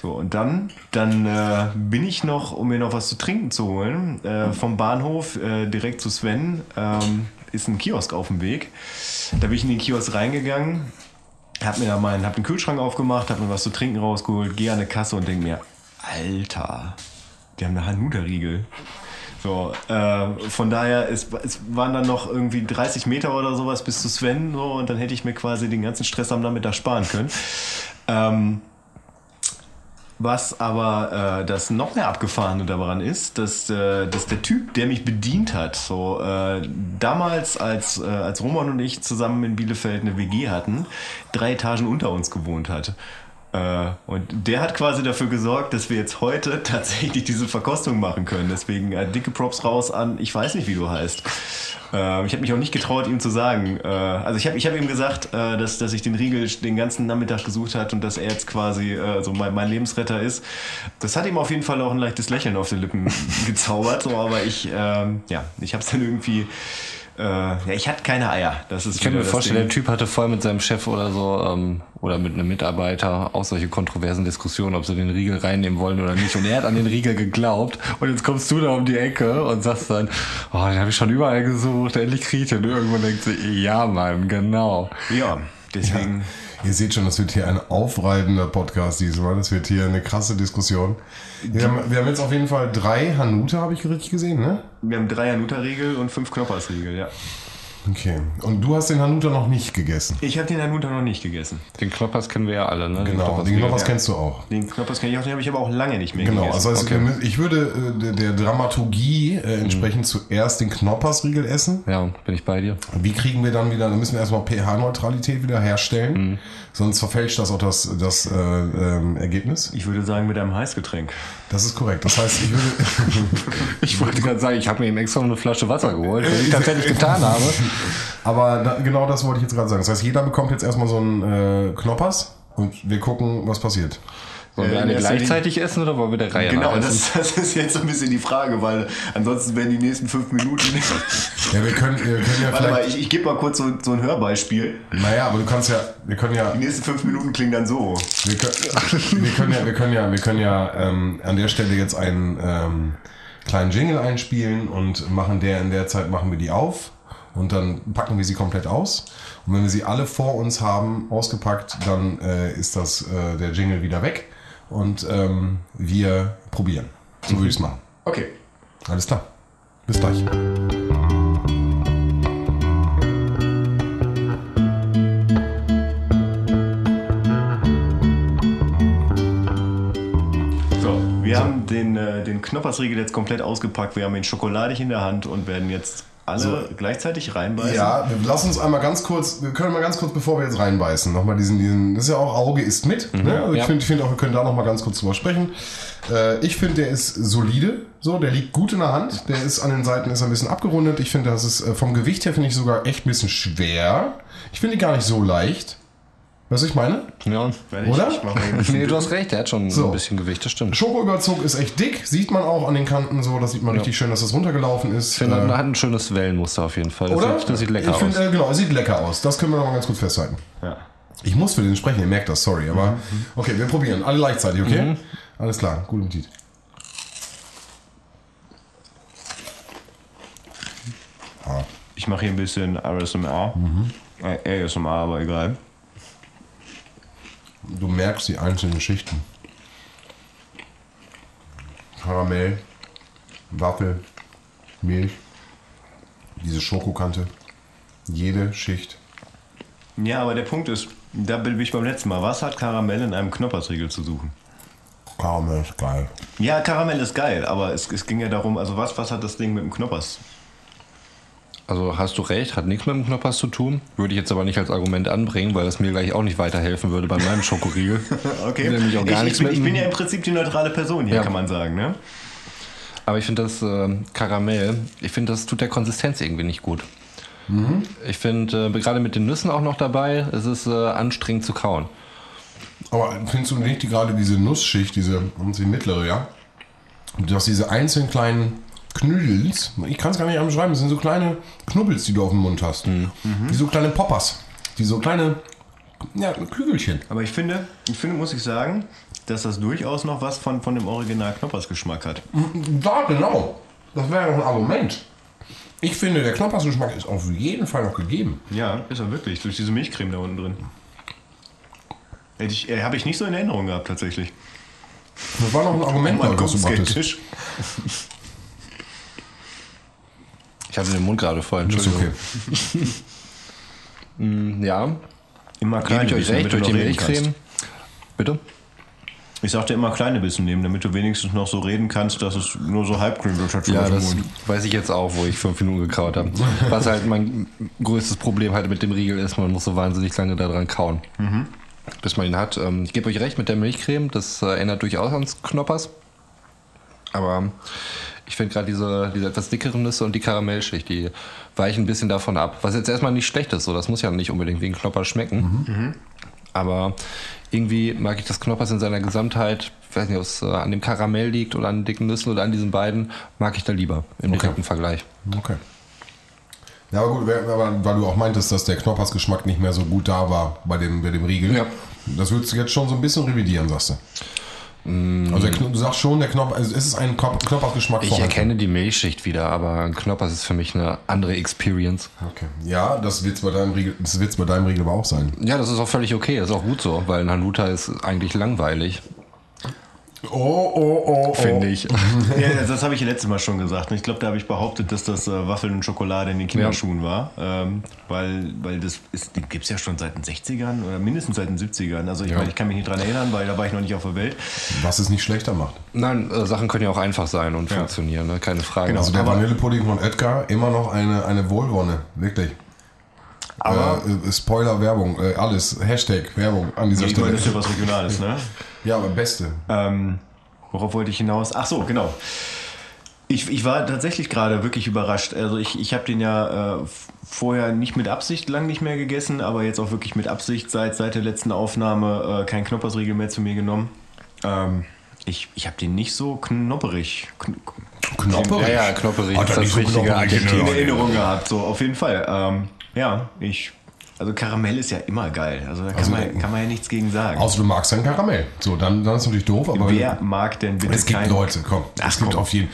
So, und dann, dann äh, bin ich noch, um mir noch was zu trinken zu holen, äh, vom Bahnhof äh, direkt zu Sven, ähm, ist ein Kiosk auf dem Weg. Da bin ich in den Kiosk reingegangen, hab mir da meinen, hab den Kühlschrank aufgemacht, hab mir was zu trinken rausgeholt, gehe an eine Kasse und denk mir, Alter, die haben eine Hanuta-Riegel. So, äh, von daher, es, es waren dann noch irgendwie 30 Meter oder sowas bis zu Sven, so, und dann hätte ich mir quasi den ganzen Stress am Nachmittag sparen können. Ähm, was aber äh, das noch mehr abgefahrene daran ist, dass, äh, dass der Typ, der mich bedient hat, so äh, damals als, äh, als Roman und ich zusammen in Bielefeld eine WG hatten, drei Etagen unter uns gewohnt hat. Äh, und der hat quasi dafür gesorgt, dass wir jetzt heute tatsächlich diese Verkostung machen können. Deswegen äh, dicke Props raus an, ich weiß nicht, wie du heißt. Äh, ich habe mich auch nicht getraut, ihm zu sagen. Äh, also ich habe ich hab ihm gesagt, äh, dass, dass ich den Riegel den ganzen Nachmittag gesucht hat und dass er jetzt quasi äh, so mein, mein Lebensretter ist. Das hat ihm auf jeden Fall auch ein leichtes Lächeln auf den Lippen gezaubert. So, aber ich, ähm, ja, ich habe es dann irgendwie äh, ja, ich hatte keine Eier. Das ist Ich kann mir vorstellen, Ding. der Typ hatte voll mit seinem Chef oder so ähm, oder mit einem Mitarbeiter auch solche kontroversen Diskussionen, ob sie den Riegel reinnehmen wollen oder nicht. Und er hat an den Riegel geglaubt. Und jetzt kommst du da um die Ecke und sagst dann, oh, den habe ich schon überall gesucht, endlich krieg ich ihn. Und irgendwann denkt sie, ja, Mann, genau. Ja, deswegen. Ihr seht schon, das wird hier ein aufreibender Podcast diesmal. Das wird hier eine krasse Diskussion. Wir haben, wir haben jetzt auf jeden Fall drei Hanuta, habe ich richtig gesehen, ne? Wir haben drei Hanuta-Riegel und fünf Knoppers-Riegel, ja. Okay. Und du hast den Hanuta noch nicht gegessen. Ich habe den Hanuta noch nicht gegessen. Den Knoppers kennen wir ja alle, ne? Den Genau, Knoppers den Knoppers kennst du auch. Den Knoppers kenne ich auch, den habe ich aber auch lange nicht mehr Genau, gegessen. also es- okay. ich würde äh, der, Dramaturgie äh, entsprechend zuerst den Knoppersriegel essen. Ja, bin ich bei dir. Wie kriegen wir dann wieder, dann müssen wir erstmal pH-Neutralität wieder herstellen, sonst verfälscht das auch das, das äh, ähm, Ergebnis. ich würde sagen, mit einem Heißgetränk. Das ist korrekt. Das heißt, ich würde, Ich wollte gerade sagen, ich habe mir eben extra eine Flasche Wasser geholt, was ich tatsächlich getan habe. aber da, genau das wollte ich jetzt gerade sagen. Das heißt, jeder bekommt jetzt erstmal so einen äh, Knoppers und wir gucken, was passiert. Wollen wir Äh, erster gleichzeitig essen oder wollen wir der Reihe Genau, das, das ist jetzt so ein bisschen die Frage, weil ansonsten werden die nächsten fünf Minuten. Ja, wir können, wir können ja Warte mal, ich, ich gebe mal kurz so, so ein Hörbeispiel. naja, aber du kannst ja, wir können ja, Die nächsten fünf Minuten klingen dann so. Wir können, wir können ja, wir können ja, wir können ja ähm, an der Stelle jetzt einen ähm, kleinen Jingle einspielen und machen der in der Zeit machen wir die auf und dann packen wir sie komplett aus. Und wenn wir sie alle vor uns haben ausgepackt, dann äh, ist das äh, der Jingle wieder weg und ähm, wir probieren. So würde ich es machen. Okay. Alles klar. Bis gleich. So, wir haben den, äh, den Knoppersriegel jetzt komplett ausgepackt. Wir haben ihn schokoladig in der Hand und werden jetzt alle gleichzeitig reinbeißen. Ja, lass uns einmal ganz kurz, wir können mal ganz kurz, bevor wir jetzt reinbeißen, nochmal diesen, diesen, das ist ja auch Auge ist mit. ne? Also ich ja. finde ich finde auch, wir können da nochmal ganz kurz drüber sprechen. Äh, ich finde, der ist solide, so, der liegt gut in der Hand, der ist an den Seiten ist ein bisschen abgerundet. Ich finde, das ist äh, vom Gewicht her finde ich sogar echt ein bisschen schwer. Ich finde ihn gar nicht so leicht. Weißt du, was ich meine? Ja. Oder? Ich Nee, du hast recht, der hat schon So. ein bisschen Gewicht, das stimmt. Schokoüberzug ist echt dick, sieht man auch an den Kanten so, das sieht man richtig schön, dass das runtergelaufen ist. Ich finde, Äh, er hat ein schönes Wellenmuster auf jeden Fall. Das, oder? Sieht, das sieht lecker ich aus. Find, äh, genau, es sieht lecker aus. Das können wir noch mal ganz kurz festhalten. Ja. Ich muss für den sprechen, ihr merkt das, sorry. Aber okay, wir probieren. Alle gleichzeitig, okay? Alles klar, gut Appetit. Ich mache hier ein bisschen RSMR. Äh, ASMR, aber egal. Du merkst die einzelnen Schichten. Karamell, Waffel, Milch, diese Schokokante. Jede Schicht. Ja, aber der Punkt ist, da bin ich beim letzten Mal. Was hat Karamell in einem Knoppersriegel zu suchen? Karamell ist geil. Ja, Karamell ist geil, aber es, es ging ja darum, also was, was hat das Ding mit dem Knoppers? Also hast du recht, hat nichts mit dem Knoppers zu tun. Würde ich jetzt aber nicht als Argument anbringen, weil das mir gleich auch nicht weiterhelfen würde bei meinem Schokoriegel. Okay. Nämlich auch gar ich, nichts ich, bin, ich bin ja im Prinzip die neutrale Person hier, Ja. kann man sagen, ne? Aber ich finde das äh, Karamell, ich finde, das tut der Konsistenz irgendwie nicht gut. Ich finde, äh, gerade mit den Nüssen auch noch dabei, es ist äh, anstrengend zu kauen. Aber findest du nicht die, gerade diese Nussschicht, diese, die mittlere, ja? Du hast diese einzelnen kleinen Knüdels, ich kann es gar nicht beschreiben, das sind so kleine Knubbels, die du auf dem Mund hast. Wie so kleine Poppers. Die so kleine, ja, Kügelchen. Aber ich finde, ich finde, muss ich sagen, dass das durchaus noch was von, von dem Original Knoppers Geschmack hat. Ja, genau. Das wäre doch ein Argument. Ich finde, der Knoppersgeschmack ist auf jeden Fall noch gegeben. Ja, ist er wirklich, durch diese Milchcreme da unten drin. Hätte ich, äh, habe ich nicht so in Erinnerung gehabt, tatsächlich. Das war noch ein Argument, Mal was du. Ich hatte den Mund gerade voll, Das ist Entschuldigung. okay. Ja, Immer gebe kleine ich euch recht, durch die Milchcreme. Bitte? Ich sagte immer kleine Bissen nehmen, damit du wenigstens noch so reden kannst, dass es nur so halb klingt. schon Ja, das Mund. weiß ich jetzt auch, wo ich fünf Minuten gekaut habe. Was halt mein größtes Problem halt mit dem Riegel ist, man muss so wahnsinnig lange daran kauen. bis man ihn hat. Ähm, ich gebe euch recht mit der Milchcreme, das äh, erinnert durchaus ans Knoppers. Aber ich finde gerade diese, diese etwas dickeren Nüsse und die Karamellschicht, die weichen ein bisschen davon ab. Was jetzt erstmal nicht schlecht ist, so das muss ja nicht unbedingt wie ein Knoppers schmecken. Aber irgendwie mag ich das Knoppers in seiner Gesamtheit, ich weiß nicht, ob es äh, an dem Karamell liegt oder an den dicken Nüssen oder an diesen beiden, mag ich da lieber im direkten Vergleich. Okay. Ja, aber gut, weil du auch meintest, dass der Knoppersgeschmack nicht mehr so gut da war bei dem, bei dem Riegel. Ja. Das würdest du jetzt schon so ein bisschen revidieren, sagst du. Mm. Also du sagst schon, der Knopper, also es ist ein Knop- Knoppersgeschmack Ich vorhanden. erkenne die Milchschicht wieder, aber ein Knoppers ist für mich eine andere Experience. Okay. Ja, das wird bei deinem Riegel, das wird's bei deinem Riegel aber auch sein. Ja, das ist auch völlig okay, das ist auch gut so, weil ein Hanuta ist eigentlich langweilig, Oh, oh, oh, finde ich. Ja, das habe ich ja letztes Mal schon gesagt. Ich glaube, da habe ich behauptet, dass das äh, Waffeln und Schokolade in den Kinderschuhen war. Ähm, weil, weil das ist, gibt es ja schon seit den 60ern oder mindestens seit den 70ern. Also ich Ja. meine, ich kann mich nicht dran erinnern, weil da war ich noch nicht auf der Welt. Was es nicht schlechter macht. Nein, äh, Sachen können ja auch einfach sein und funktionieren, ne? keine Frage. Genau. Also der Vanillepudding von Edgar, immer noch eine, eine Wohlwonne, wirklich. Aber äh, Spoiler, Werbung, äh, alles, Hashtag, Werbung an dieser ich meine, Stelle. das ist ja was Regionales, ne? Ja, aber beste. Ähm, worauf wollte ich hinaus? Ach so, genau. Ich, ich war tatsächlich gerade wirklich überrascht. Also ich, ich habe den ja äh, vorher nicht mit Absicht lang nicht mehr gegessen, aber jetzt auch wirklich mit Absicht seit, seit der letzten Aufnahme äh, kein Knoppersriegel mehr zu mir genommen. Ähm, ich ich habe den nicht so knopperig kn Knopperig. Ja, ja, knopperig Alter, ist das nicht so knopperig, in. Erinnerung gehabt, so auf jeden Fall. Ähm, ja, ich. Also Karamell ist ja immer geil. Also da kann, Also, man, kann man ja nichts gegen sagen. Außer du magst dann Karamell. So, dann, dann ist natürlich doof, aber Wer mag denn bitte es gibt Leute, komm. Ach, es gibt komm. auf jeden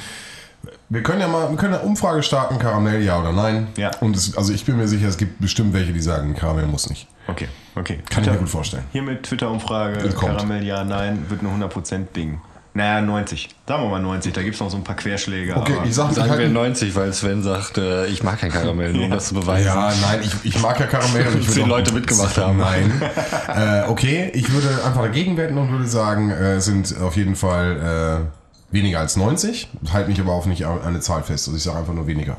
wir können ja mal, wir können eine Umfrage starten, Karamell ja oder nein. Ja. Und es, also ich bin mir sicher, es gibt bestimmt welche, die sagen, Karamell muss nicht. Okay, okay. Kann ich mir gut vorstellen. Hier mit Twitter-Umfrage. Karamell ja, nein, wird ein 100% Ding. Naja, 90. Sagen wir mal 90, da gibt es noch so ein paar Querschläge. Okay, ich sag, ich Sagen wir halt, 90, weil Sven sagt, äh, ich mag kein Karamell, nur um Ja. das zu beweisen. ja, nein, ich, ich mag ja Karamell. und ich würde Zehn auch- Leute mitgemacht haben. Nein. äh, okay, ich würde einfach dagegen wetten und würde sagen, äh, sind auf jeden Fall äh, weniger als 90. Halte mich aber auf nicht an eine Zahl fest. Also ich sage einfach nur weniger.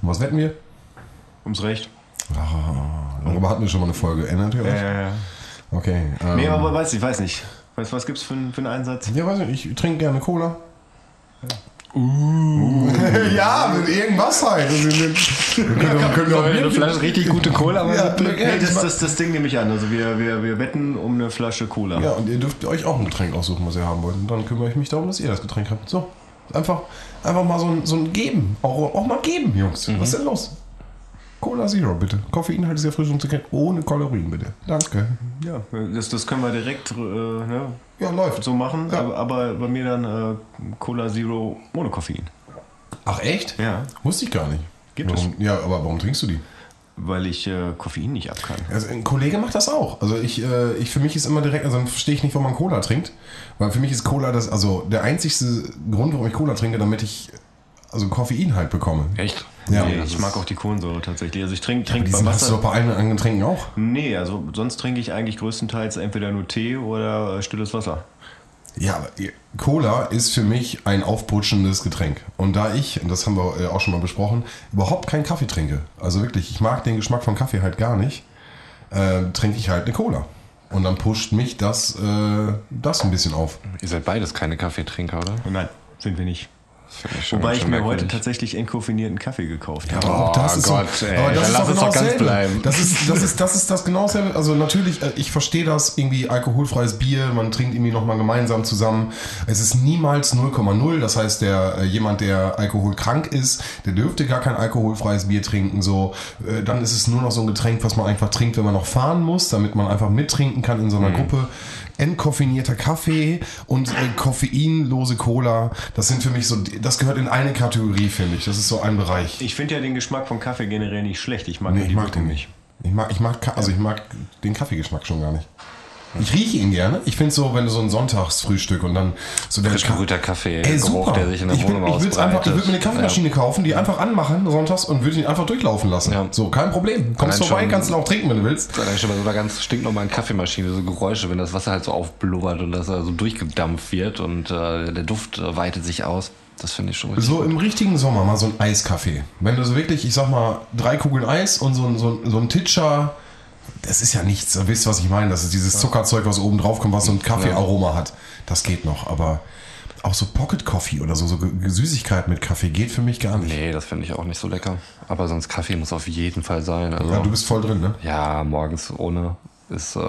Und was wetten wir? Ums Recht. Darüber hatten wir schon mal eine Folge. Erinnert ihr euch? Äh, Okay. Ähm, nee, aber weiß ich, weiß nicht. Du, was gibt's für, einen- für einen Einsatz? Ja, weiß nicht, ich trinke gerne Cola. Uh. ja, mit irgendwas halt. Also, wir können, wir können auch Eine Flasche richtig gute Cola, aber Ja, Nee, das, das, das Ding nehme ich an. Also wir, wir, wir wetten um eine Flasche Cola. ja, und ihr dürft euch auch ein Getränk aussuchen, was ihr haben wollt. Und dann kümmere ich mich darum, dass ihr das Getränk habt. So. Einfach, einfach mal so ein, so ein Geben. Auch, auch mal geben, Jungs. Was ist denn los? Cola Zero, bitte. Koffeinhaltiges Erfrischungsgetränk ohne Kalorien, bitte. Danke. Ja, das, das können wir direkt äh, ne, Ja, läuft. so machen. Ja. Aber, aber bei mir dann äh, Cola Zero ohne Koffein. Ach, echt? Ja. Wusste ich gar nicht. Gibt warum, Ja, aber warum trinkst du die? Weil ich äh, Koffein nicht ab kann. Also ein Kollege macht das auch. Also ich, äh, ich für mich ist immer direkt, also dann verstehe ich nicht, warum man Cola trinkt. Weil für mich ist Cola das, also der einzigste Grund, warum ich Cola trinke, damit ich also Koffein halt bekomme. Echt? Ja. Nee, ich mag auch die Kohlensäure tatsächlich. Also ich trinke Die trink beim sind, hast du Wasser. doch bei allen anderen Getränken auch. Nee, also sonst trinke ich eigentlich größtenteils entweder nur Tee oder äh, stilles Wasser. Ja, aber Cola ist für mich ein aufputschendes Getränk. Und da ich, und das haben wir äh, auch schon mal besprochen, überhaupt keinen Kaffee trinke, also wirklich, ich mag den Geschmack von Kaffee halt gar nicht, äh, trinke ich halt eine Cola. Und dann pusht mich das, äh, das ein bisschen auf. Ihr seid beides keine Kaffeetrinker, oder? Nein, sind wir nicht. Ich Wobei ich mir heute tatsächlich entkoffinierten Kaffee gekauft habe. Aber auch das Oh ist Gott, so, ey, aber das ist lass doch es genau doch ganz bleiben. Das ist, das ist, das ist das genau dasselbe. Also natürlich, äh, ich verstehe das, irgendwie alkoholfreies Bier, man trinkt irgendwie nochmal gemeinsam zusammen. Es ist niemals 0,0. Das heißt, der, äh, jemand, der alkoholkrank ist, der dürfte gar kein alkoholfreies Bier trinken. So, äh, dann ist es nur noch so ein Getränk, was man einfach trinkt, wenn man noch fahren muss, damit man einfach mittrinken kann in so einer Gruppe. Entkoffinierter Kaffee und äh, koffeinlose Cola, das sind für mich so, das gehört in eine Kategorie, finde ich. Das ist so ein Bereich. Ich finde ja den Geschmack von Kaffee generell nicht schlecht. Ich mag Nee, ich mag den nicht. Ich mag, ich mag, also ich mag den Kaffeegeschmack schon gar nicht. Ich rieche ihn gerne. Ich finde so, wenn du so ein Sonntagsfrühstück und dann so der Frisch gebrühter Kaffee, Ey, Geruch, super. der sich in der ich Wohnung ich würd's einfach, ich würde mir eine. Kaffeemaschine kaufen, die einfach anmachen sonntags und würde ihn einfach durchlaufen lassen. Ja. So, kein Problem. Kommst Allein vorbei, schon- kannst du auch trinken, wenn du willst. Dann schon bei so einer ganz stinknormalen Kaffeemaschine, so Geräusche, wenn das Wasser halt so aufblubbert und das so durchgedampft wird und äh, der Duft äh, weitet sich aus. Das finde ich schon richtig. So im richtigen Sommer mal so ein Eiskaffee. Wenn du so wirklich, ich sag mal, drei Kugeln Eis und so ein, so ein, so ein Titscher das ist ja nichts. Ihr wisst, was ich meine. Das ist dieses Zuckerzeug, was oben drauf kommt, was so ein Kaffeearoma hat. Das geht noch, aber auch so Pocket Coffee oder so, so Süßigkeit mit Kaffee geht für mich gar nicht. Nee, das finde ich auch nicht so lecker. Aber sonst Kaffee muss auf jeden Fall sein. Also, Ja, du bist voll drin, ne? ja, morgens ohne ist, äh,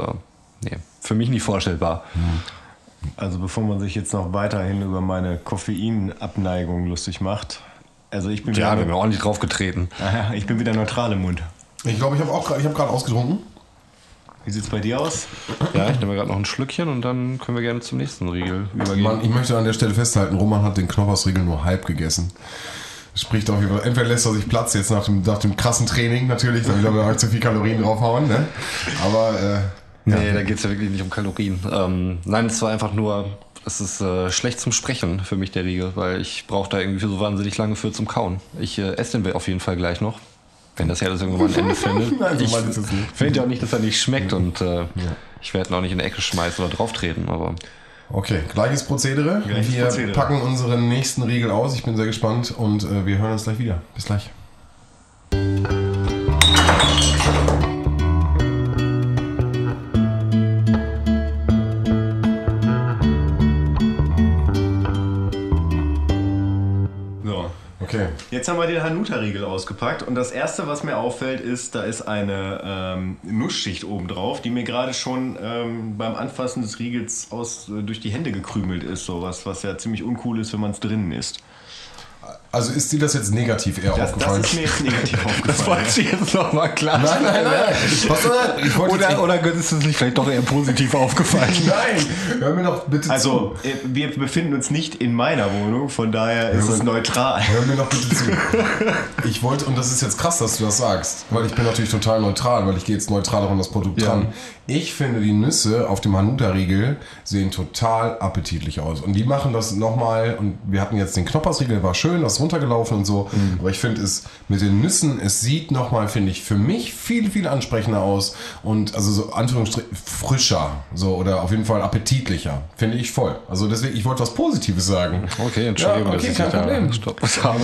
nee, für mich nicht vorstellbar. Also bevor man sich jetzt noch weiterhin über meine Koffeinabneigung lustig macht. Also ich bin Ja, wir haben wieder, ja ordentlich draufgetreten. Aha, ich bin wieder neutral im Mund. Ich glaube, ich habe auch gerade, ich habe gerade ausgetrunken. Wie sieht's bei dir aus? Ja, ich nehme gerade noch ein Schlückchen und dann können wir gerne zum nächsten Riegel übergehen. Mann, ich möchte an der Stelle festhalten, Roman hat den Knoppersriegel nur halb gegessen. Spricht auf jeden Fall. Entweder lässt er sich Platz jetzt nach dem, nach dem krassen Training natürlich, dann will er auch zu viel Kalorien draufhauen, ne? Aber äh, Nee, da geht es ja wirklich nicht um Kalorien. Ähm, nein, es war einfach nur, es ist äh, schlecht zum Sprechen für mich, der Riegel, weil ich brauche da irgendwie so wahnsinnig lange für zum Kauen. Ich äh, esse den auf jeden Fall gleich noch, wenn das Herz irgendwann ein Ende findet. Nein, so ich finde ja auch nicht, dass er nicht schmeckt und äh, ich werde ihn auch nicht in die Ecke schmeißen oder drauf treten, aber okay, gleiches Prozedere. Gleiches wir Prozedere. packen unseren nächsten Riegel aus. Ich bin sehr gespannt und äh, wir hören uns gleich wieder. Bis gleich. Jetzt haben wir den Hanuta-Riegel ausgepackt und das erste, was mir auffällt, ist, da ist eine ähm, Nussschicht oben drauf, die mir gerade schon ähm, beim Anfassen des Riegels aus, äh, durch die Hände gekrümelt ist. Sowas, was ja ziemlich uncool ist, wenn man es drinnen isst. Also ist dir das jetzt negativ eher Das, das aufgefallen? ist mir jetzt negativ aufgefallen. ich jetzt nochmal klar. nein, nein, nein. Was, nein ich wollte jetzt Oder, oder ist es nicht vielleicht doch eher positiv aufgefallen? Nein, hör mir doch bitte Also, äh, wir befinden uns nicht in meiner Wohnung, von daher ist Ja, es neutral. Hör mir doch bitte zu. Ich wollte, und das ist jetzt krass, dass du das sagst, weil ich bin natürlich total neutral, weil ich gehe jetzt neutral auch an das Produkt Ja. dran. Ich finde, die Nüsse auf dem Hanuta-Riegel sehen total appetitlich aus. Und die machen das nochmal, und wir hatten jetzt den Knoppersriegel, war schön, das runtergelaufen und so. Mhm. Aber ich finde es mit den Nüssen, es sieht nochmal, finde ich, für mich viel, viel ansprechender aus. Und also so Anführungsstrich frischer, so, oder auf jeden Fall appetitlicher. Finde ich voll. Also deswegen, ich wollte was Positives sagen. Okay, Entschuldigung, Ja, okay, dass ich kein dich da Problem. gestoppt habe.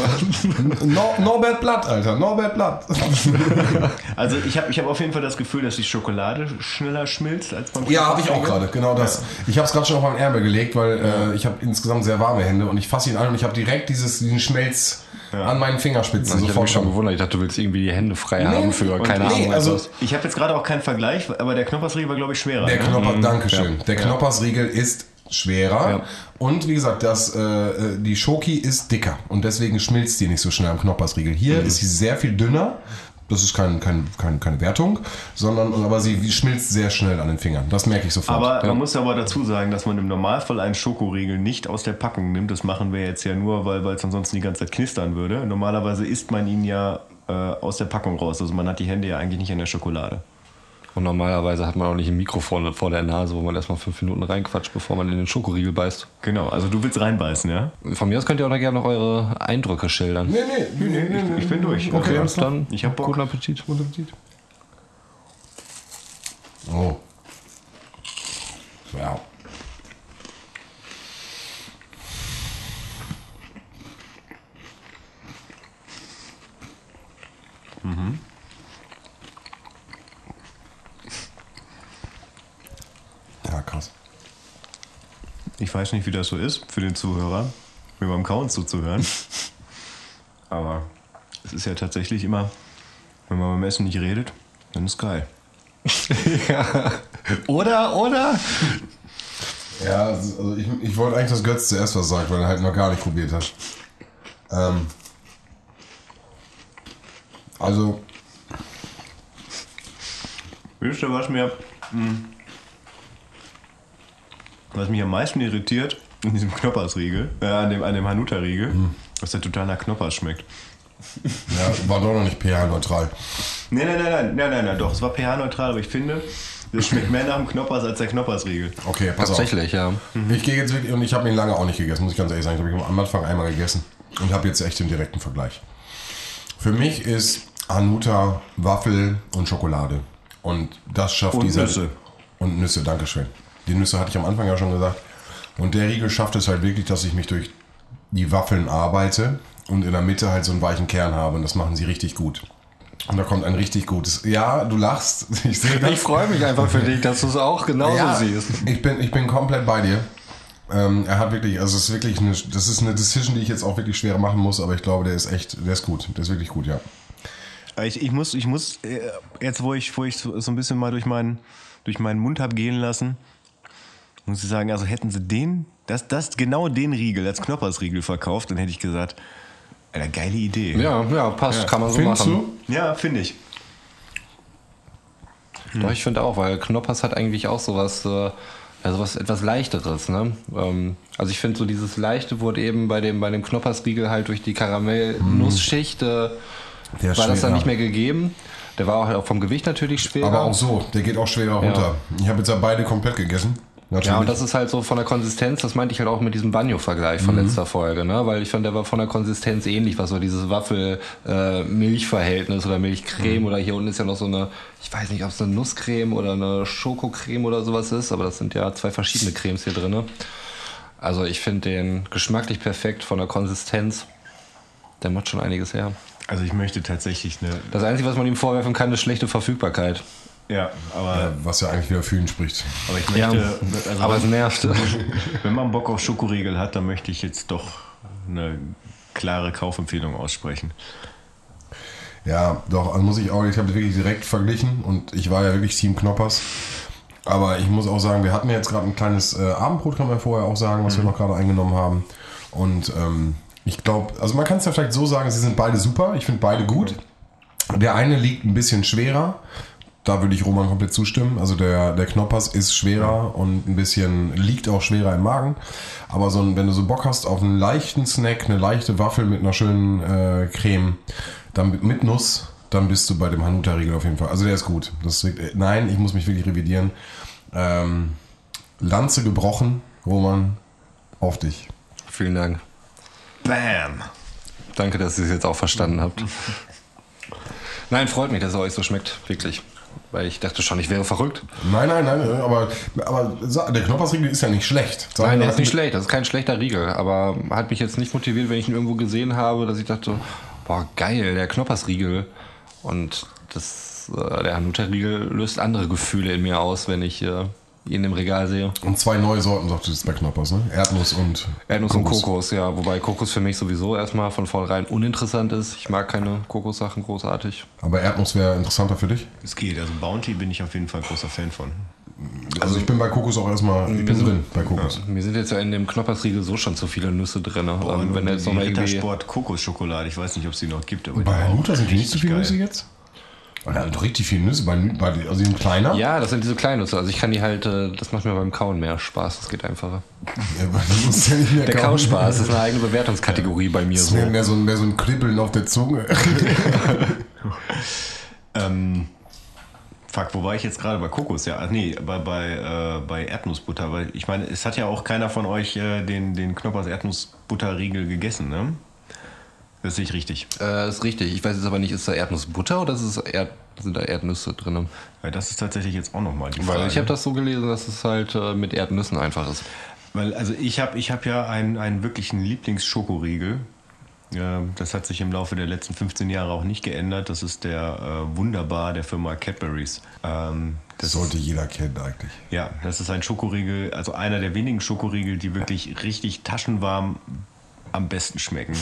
Nor Norbert Blatt, Alter. Norbert Blatt. Also, ich habe ich hab auf jeden Fall das Gefühl, dass die Schokolade schneller schmilzt als beim Ja, habe ich auch gerade. Genau das. Ich habe es gerade schon auf meinen Ärmel gelegt, weil äh, ich habe insgesamt sehr warme Hände und ich fasse ihn an und ich habe direkt dieses, diesen Schmelz an meinen Fingerspitzen Ich habe sofort mich schon schon. gewundert. Ich dachte, du willst irgendwie die Hände frei haben für und- keine nee, Ahnung. also-. Ich habe jetzt gerade auch keinen Vergleich, aber der Knoppersriegel war, glaube ich, schwerer. Der ne? Knopper, Dankeschön. Der Ja. Knoppersriegel ist schwerer Ja. und wie gesagt, das, äh, die Schoki ist dicker und deswegen schmilzt die nicht so schnell am Knoppersriegel. Hier ist sie sehr viel dünner. Das ist kein, kein, kein, keine Wertung, sondern aber sie schmilzt sehr schnell an den Fingern. Das merke ich sofort. Aber man muss aber dazu sagen, dass man im Normalfall einen Schokoriegel nicht aus der Packung nimmt. Das machen wir jetzt ja nur, weil weil es ansonsten die ganze Zeit knistern würde. Normalerweise isst man ihn ja äh, aus der Packung raus. Also man hat die Hände ja eigentlich nicht in der Schokolade. Und normalerweise hat man auch nicht ein Mikrofon vor der Nase, wo man erstmal fünf Minuten reinquatscht, bevor man in den Schokoriegel beißt. Genau, also du willst reinbeißen, ja? Von mir aus könnt ihr auch noch gerne noch eure Eindrücke schildern. nee, nee, nee, nee, nee, nee. Ich bin durch. Okay, klar. Dann Ich hab Bock. guten Appetit. Guten Appetit. Oh. Ja. Ja, krass. Ich weiß nicht, wie das so ist für den Zuhörer, mir beim Kauen zuzuhören. Aber es ist ja tatsächlich immer, wenn man beim Essen nicht redet, dann ist geil. Oder, oder? Ja, also ich, ich wollte eigentlich, dass Götz zuerst was sagt, weil er halt noch gar nicht probiert hat. Ähm, also, Wisst ihr, was mir, hm, was mich am meisten irritiert in diesem Knoppersriegel, äh, an dem, an dem Hanuta-Riegel, dass der total nach Knoppers schmeckt. ja, war doch noch nicht pH-neutral. Nein, nein, nein, nein, nein, nein, nein, doch, es war pH-neutral, aber ich finde, das schmeckt mehr nach dem Knoppers als der Knoppersriegel. Okay, pass auf. Tatsächlich, ja. Ich gehe jetzt wirklich, und ich habe ihn lange auch nicht gegessen, muss ich ganz ehrlich sagen. Ich habe ihn am Anfang einmal gegessen und habe jetzt echt den direkten Vergleich. Für mich ist Hanuta Waffel und Schokolade. Und das schafft Und dieser. Nüsse. Und Nüsse, Dankeschön. Die Nüsse hatte ich am Anfang ja schon gesagt. Und der Riegel schafft es halt wirklich, dass ich mich durch die Waffeln arbeite und in der Mitte halt so einen weichen Kern habe. Und das machen sie richtig gut. Und da kommt ein richtig gutes. Ja, du lachst. Ich sehe das. Ich freue mich einfach für dich, dass du es auch genauso ja, siehst. Ich bin, ich bin komplett bei dir. Ähm, er hat wirklich, also es ist wirklich eine, das ist eine Decision, die ich jetzt auch wirklich schwer machen muss, aber ich glaube, der ist echt, der ist gut. Der ist wirklich gut, ja. Ich, ich muss, ich muss, äh, jetzt wo ich, wo ich so, so ein bisschen mal durch meinen, durch meinen Mund habe gehen lassen, muss ich sagen, also hätten sie den, das, das, genau den Riegel als Knoppersriegel verkauft, dann hätte ich gesagt, eine geile Idee. Ja, ja, passt, kann man so Findest machen. du? Ja, finde ich. Doch, ich finde auch, weil Knoppers hat eigentlich auch sowas, äh, ja, sowas etwas leichteres, ne? Ähm, also ich finde so dieses leichte wurde eben bei dem bei dem Knoppersriegel halt durch die Karamell-Nussschicht äh, war das schwer, dann nicht ja. mehr gegeben. Der war auch, halt auch vom Gewicht natürlich schwerer. Aber auch so, der geht auch schwerer runter. Ich habe jetzt ja beide komplett gegessen. Natürlich. Ja, und das ist halt so von der Konsistenz, das meinte ich halt auch mit diesem Banjo-Vergleich von letzter Folge, ne? Weil ich fand, der war von der Konsistenz ähnlich, was so dieses Waffel-Milch-Verhältnis oder Milchcreme oder hier unten ist ja noch so eine, ich weiß nicht, ob es eine Nusscreme oder eine Schokocreme oder sowas ist, aber das sind ja zwei verschiedene Cremes hier drin. Also ich finde den geschmacklich perfekt von der Konsistenz. Der macht schon einiges her. Also ich möchte tatsächlich eine, Das Einzige, was man ihm vorwerfen kann, ist schlechte Verfügbarkeit. Ja, aber, Ja, was ja eigentlich wieder für ihn spricht. aber ich möchte, Ja, also aber es nervt. wenn man Bock auf Schokoriegel hat, dann möchte ich jetzt doch eine klare Kaufempfehlung aussprechen. Ja, doch, also muss ich auch, ich habe wirklich direkt verglichen und ich war ja wirklich Team Knoppers. Aber ich muss auch sagen, wir hatten ja jetzt gerade ein kleines äh, Abendbrot, kann man vorher auch sagen, was wir noch gerade eingenommen haben. Und ähm, ich glaube, also man kann es ja vielleicht so sagen, sie sind beide super. Ich finde beide gut. Der eine liegt ein bisschen schwerer. Da würde ich Roman komplett zustimmen. Also der, der Knoppers ist schwerer und ein bisschen liegt auch schwerer im Magen. Aber so ein, wenn du so Bock hast auf einen leichten Snack, eine leichte Waffel mit einer schönen äh, Creme, dann mit, mit Nuss, dann bist du bei dem Hanuta-Riegel auf jeden Fall. Also der ist gut. Das, nein, ich muss mich wirklich revidieren. Ähm, Lanze gebrochen, Roman, auf dich. Vielen Dank. Bam! Danke, dass ihr es jetzt auch verstanden habt. Nein, freut mich, dass er euch so schmeckt, wirklich. Weil ich dachte schon, ich wäre verrückt. Nein, nein, nein, aber, aber sa- der Knoppersriegel ist ja nicht schlecht. Sag Nein, der ist nicht schlecht, das ist kein schlechter Riegel, aber hat mich jetzt nicht motiviert, wenn ich ihn irgendwo gesehen habe, dass ich dachte, boah, geil, der Knoppersriegel. Und das, äh, der Hanuta-Riegel löst andere Gefühle in mir aus, wenn ich äh, ihn im Regal sehe. Und zwei neue Sorten, sagst du jetzt bei Knoppers, ne? Erdnuss und Erdnuss und Kokos, ja. Wobei Kokos für mich sowieso erstmal von vornherein uninteressant ist. Ich mag keine Kokossachen großartig. Aber Erdnuss wäre interessanter für dich? Es geht. Also Bounty bin ich auf jeden Fall ein großer Fan von. Also ich bin bei Kokos auch erstmal, ich bin drin bei Kokos. Mir sind jetzt ja in dem Knoppersriegel so schon zu viele Nüsse drin. Und Und wenn er jetzt die nochmal irgendwie. Rittersport Kokosschokolade, ich weiß nicht, ob es die noch gibt, aber Bei auch sind die nicht so richtig viele geil. Nüsse jetzt? Oh, ja, doch richtig viele Nüsse. Bei, bei, also die sind kleiner. Ja, das sind diese kleinen Nüsse. Also ich kann die halt, äh, das macht mir beim Kauen mehr Spaß. Das geht einfacher. Ja, ja Der kauen. Kauspaß ist eine eigene Bewertungskategorie bei mir Das so. mehr so, ein- mehr so ein Kribbeln auf der Zunge. Ähm, fuck, wo war ich jetzt gerade? Bei Kokos, ja. Ach, nee, bei, bei, äh, bei Erdnussbutter. Weil ich meine, es hat ja auch keiner von euch äh, den, den Knoppers Erdnussbutterriegel gegessen, ne? Das sehe ich richtig. Äh, ist richtig. Ich weiß jetzt aber nicht, ist da Erdnussbutter oder ist es Erd sind da Erdnüsse drin? Weil das ist tatsächlich jetzt auch nochmal die Frage. Weil ich habe das so gelesen, dass es halt äh, mit Erdnüssen einfach ist. Weil, also ich habe ich hab ja einen, einen wirklichen Lieblingsschokoriegel. Ja, das hat sich im Laufe der letzten 15 Jahre auch nicht geändert. Das ist der äh, Wunderbar der Firma Cadbury's. Ähm, Das sollte jeder kennen eigentlich. Ja, das ist ein Schokoriegel, also einer der wenigen Schokoriegel, die wirklich richtig taschenwarm am besten schmecken.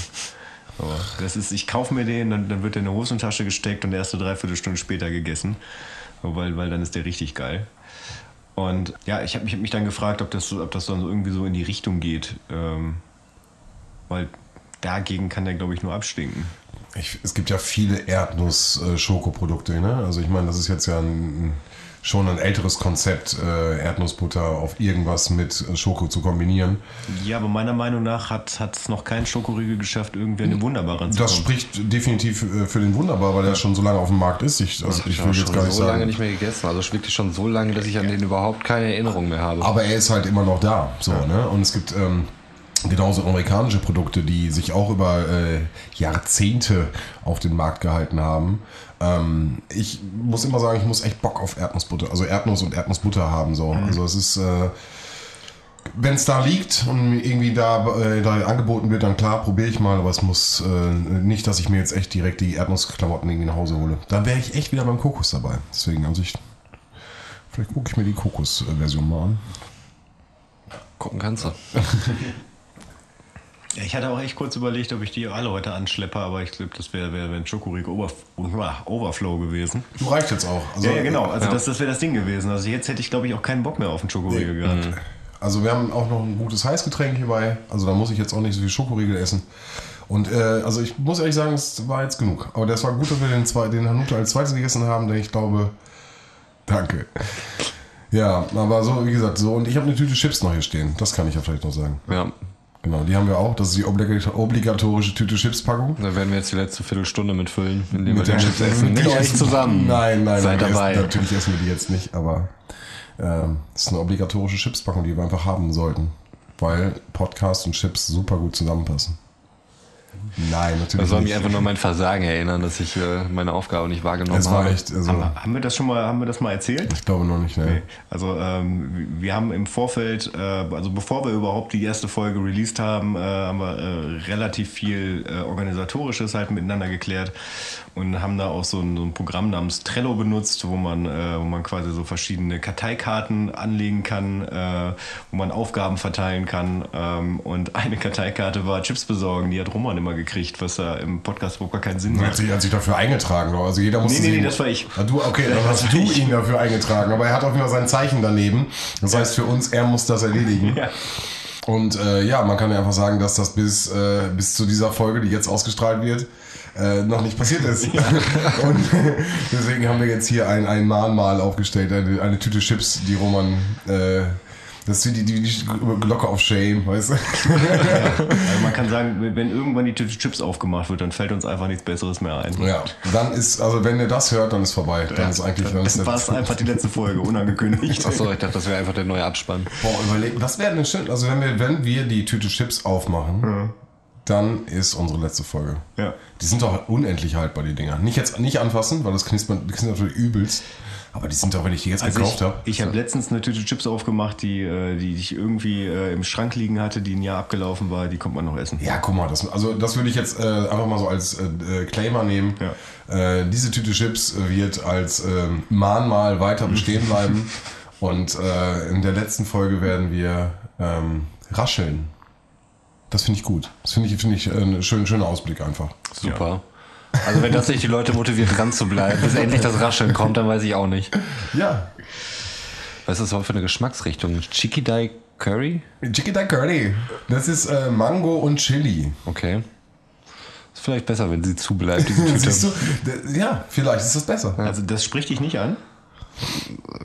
Aber das ist, ich kaufe mir den, dann, dann wird der in eine Hosentasche gesteckt und erst eine Dreiviertelstunde später gegessen. Weil, weil dann ist der richtig geil. Und ja, ich habe mich, hab mich dann gefragt, ob das, so- ob das dann so irgendwie so in die Richtung geht. Ähm, weil dagegen kann der, glaube ich, nur abstinken. Ich, es gibt ja viele Erdnuss-Schokoprodukte. Ne? Also ich meine, das ist jetzt ja ein, schon ein älteres Konzept, äh, Erdnussbutter auf irgendwas mit äh, Schoko zu kombinieren. Ja, aber meiner Meinung nach hat es noch kein Schokoriegel geschafft, irgendwie eine wunderbare Das ranzukommen. spricht definitiv äh, für den Wunderbar, weil der schon so lange auf dem Markt ist. Ich, also ich will jetzt gar nicht so lange sagen. nicht mehr gegessen. Also wirklich schon so lange, dass ich an den überhaupt keine Erinnerung mehr habe. Aber er ist halt immer noch da. So, ne? Und es gibt ähm, genauso amerikanische Produkte, die sich auch über äh, Jahrzehnte auf den Markt gehalten haben. Ähm, ich muss immer sagen, ich muss echt Bock auf Erdnussbutter, also Erdnuss und Erdnussbutter haben. So. Also es ist. Äh, wenn es da liegt und mir irgendwie da, äh, da angeboten wird, dann klar, probiere ich mal, aber es muss äh, nicht, dass ich mir jetzt echt direkt die Erdnussklamotten irgendwie nach Hause hole. Dann wäre ich echt wieder beim Kokos dabei. Deswegen, also ich, vielleicht gucke ich mir die Kokos-Version mal an. Gucken kannst du. Ja, ich hatte auch echt kurz überlegt, ob ich die alle heute anschleppe, aber ich glaube, das wäre wär, wär ein Schokoriegel Oberf Overflow gewesen. Du reicht jetzt auch. Also, ja, ja, genau. Also das, das wäre das Ding gewesen. Also jetzt hätte ich, glaube ich, auch keinen Bock mehr auf einen Schokoriegel Nee. gehabt. Also wir haben auch noch ein gutes Heißgetränk hierbei. Also da muss ich jetzt auch nicht so viel Schokoriegel essen. Und äh, also ich muss ehrlich sagen, es war jetzt genug. Aber das war gut, dass wir den, zwei, den Hanuta als zweites gegessen haben, denn ich glaube, danke. Ja, aber so, wie gesagt, so. Und ich habe eine Tüte Chips noch hier stehen. Das kann ich ja vielleicht noch sagen. Ja, Genau, die haben wir auch. Das ist die obligat- obligatorische Tüte Chips-Packung. da werden wir jetzt die letzte Viertelstunde mitfüllen, indem Mit wir den Chips essen. Mit euch zusammen. Nein, nein, Seid nein, dabei. Essen, natürlich essen wir die jetzt nicht, aber ähm, das ist eine obligatorische Chipspackung, die wir einfach haben sollten. Weil Podcast und Chips super gut zusammenpassen. Nein, Das natürlich soll mich nicht. einfach nur an mein Versagen erinnern, dass ich äh, meine Aufgabe nicht wahrgenommen es war habe. echt, also, Haben, wir- haben wir das schon mal, haben wir das mal erzählt? ich glaube noch nicht, ne. Nee. Also ähm, wir haben im Vorfeld, äh, also bevor wir überhaupt die erste Folge released haben, äh, haben wir äh, relativ viel äh, organisatorisches halt miteinander geklärt und haben da auch so ein, so ein Programm namens Trello benutzt, wo man, äh, wo man quasi so verschiedene Karteikarten anlegen kann, äh, wo man Aufgaben verteilen kann. Ähm, und eine Karteikarte war Chips besorgen, die hat Roman immer gekriegt, was da im Podcast überhaupt gar keinen Sinn macht. hat sich, hat sich dafür eingetragen. doch. Also jeder musste Nee, nee, nee, das war ich. Ah, du, okay, dann hast du ihn dafür eingetragen. Aber er hat auf jeden Fall sein Zeichen daneben. Das heißt für uns, er muss das erledigen. Ja. Und äh, ja, man kann ja einfach sagen, dass das bis, äh, bis zu dieser Folge, die jetzt ausgestrahlt wird, äh, noch nicht passiert ist. Und deswegen haben wir jetzt hier ein, ein Mahnmal aufgestellt, eine, eine Tüte Chips, die Roman. Äh, das ist wie die, die, die Glocke auf Shame, weißt du? Also man kann sagen, wenn- irgendwann die Tüte Chips aufgemacht wird, dann fällt uns einfach nichts Besseres mehr ein. Ja, dann ist, also wenn ihr das hört, dann ist vorbei. Dann ist eigentlich, dann ist Das war es einfach die letzte Folge, unangekündigt. Achso, ich dachte, das wäre einfach der neue Abspann. Boah, überleg, was wäre denn schön? Also wenn wir, wenn wir die Tüte Chips aufmachen, dann ist unsere letzte Folge. Ja. Die sind doch unendlich haltbar, die Dinger. Nicht jetzt nicht anfassen, weil das knispert, knispert natürlich übelst. Aber die sind doch, wenn ich die jetzt Also gekauft ich, habe. ich habe letztens eine Tüte Chips aufgemacht, die, äh, die ich irgendwie äh, im Schrank liegen hatte, die ein Jahr abgelaufen war, die kommt man noch essen. Ja, guck mal, das, also das würde ich jetzt äh, einfach mal so als äh, äh, Claimer nehmen. Äh, diese Tüte Chips wird als ähm, Mahnmal weiter bestehen bleiben. Und in der letzten Folge werden wir ähm, rascheln. Das finde ich gut. Das finde ich, finde ich äh, ein schön, schöner Ausblick einfach. Super. Also wenn das nicht die Leute motiviert, dran zu bleiben, bis endlich das Rascheln kommt, dann weiß ich auch nicht. Ja. Was ist das überhaupt für eine Geschmacksrichtung? Chikidai Curry? Chickadee Curry. Das ist äh, Mango und Chili. Okay. Ist vielleicht besser, wenn sie zubleibt, diese Tüte. Siehst du? Ja, vielleicht ist das besser. Also das spricht dich nicht an?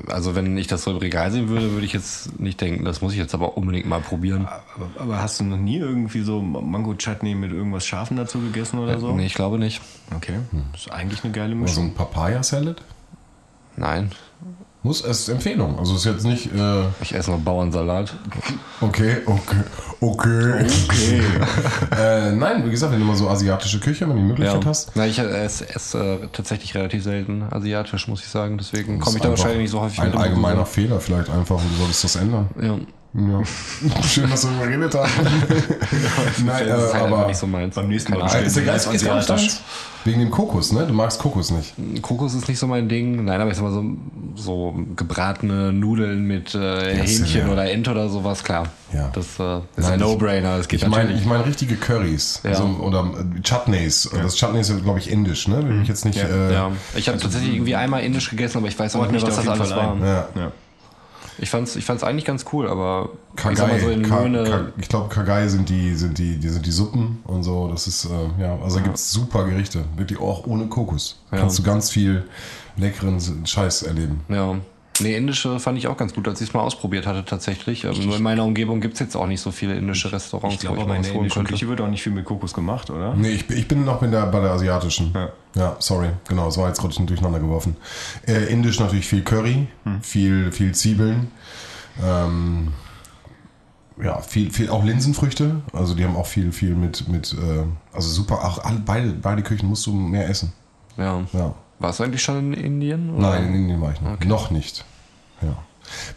Also wenn ich das so im Regal sehen würde, würde ich jetzt nicht denken, das muss ich jetzt aber unbedingt mal probieren. Aber, aber hast du noch nie irgendwie so Mango-Chutney mit irgendwas Scharfen dazu gegessen oder so? Nee, ich glaube nicht. Okay, das ist eigentlich eine geile Oder so Mischung. ein Papaya-Salad. Nein. Muss es Empfehlung. Also ist jetzt nicht. Äh, Ich esse noch Bauernsalat. okay, okay, okay. Okay. äh, nein, wie gesagt, wenn du mal so asiatische Küche, wenn du die Möglichkeit hast. Na, ich esse, esse äh, tatsächlich relativ selten asiatisch, muss ich sagen. Deswegen komme ich da wahrscheinlich nicht so häufig Ein allgemeiner Fehler vielleicht einfach und du solltest das ändern. Berührung. Ja. Schön, dass wir darüber geredet haben. Nein, Ja. Das ist äh, halt aber. nicht so meins. Beim nächsten Mal. Ist egal, ist, ist gar nicht Asiatisch. deins. Wegen dem Kokos, ne? Du magst Kokos nicht. Kokos ist nicht so mein Ding. Nein, aber ich sag mal so, so gebratene Nudeln mit äh, Ja, Hähnchen ja. oder Ente oder sowas, klar. Ja. Das äh, ist Nein, ein No-Brainer. Das geht Ich meine ich mein richtige Currys. Ja. Also, oder äh, Chutneys. Das Chutney ist, glaube ich, indisch, ne? Wenn ich jetzt nicht. Ja. Äh, ja. Ich habe tatsächlich irgendwie einmal indisch gegessen, aber ich weiß auch nicht mehr, was das alles war. ein. ja. Ja. Ich fand's, ich fand's eigentlich ganz cool, aber Kagai, so Ka-. Ka- ich glaube, Kagai sind die, sind die, die sind die Suppen und so. Das ist, äh, ja, also da gibt's super Gerichte. Wirklich auch ohne Kokos. Ja. Kannst du ganz viel leckeren Scheiß erleben. Ja. Nee, indische fand ich auch ganz gut, als ich es mal ausprobiert hatte tatsächlich. Ähm, Nur in meiner Umgebung gibt's jetzt auch nicht so viele indische Restaurants, Ich glaube, wo ich aber in der holen indischen könnte. Küche wird auch nicht viel mit Kokos gemacht, oder? Nee, ich, bin- ich bin noch in der, bei der asiatischen. Ja. Ja, sorry. Genau, das war jetzt gerade durcheinander geworfen. Äh, Indisch natürlich viel Curry, Hm. viel, viel Zwiebeln. Ähm, ja, viel, viel auch Linsenfrüchte. Also die haben auch viel, viel mit, mit äh, also super, auch alle, beide, beide Küchen musst du mehr essen. Ja. Ja. Warst du eigentlich schon in Indien? oder? Nein, in Indien war ich noch. Noch nicht. Ja.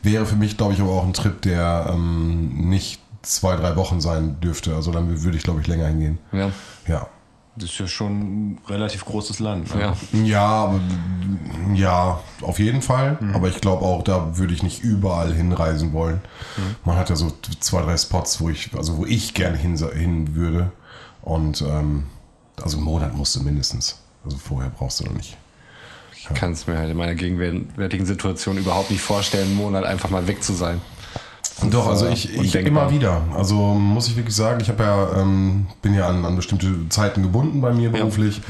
Wäre für mich, glaube ich, aber auch ein Trip, der ähm, nicht zwei, drei Wochen sein dürfte. Also dann würde ich, glaube ich, länger hingehen. Ja. Ja. Das ist ja schon ein relativ großes Land. Ne? Ja. Ja, ja, auf jeden Fall. Mhm. Aber ich glaube auch, da würde ich nicht überall hinreisen wollen. Mhm. Man hat ja so zwei, drei Spots, wo ich, also wo ich gerne hin, hin würde. Und ähm, also einen Monat musst du mindestens. Also vorher brauchst du noch nicht. Ich kann es mir halt in meiner gegenwärtigen Situation überhaupt nicht vorstellen, einen Monat einfach mal weg zu sein. Doch, also äh, ich, ich immer wieder. Also muss ich wirklich sagen, ich habe ja, ähm, bin ja an, an bestimmte Zeiten gebunden bei mir beruflich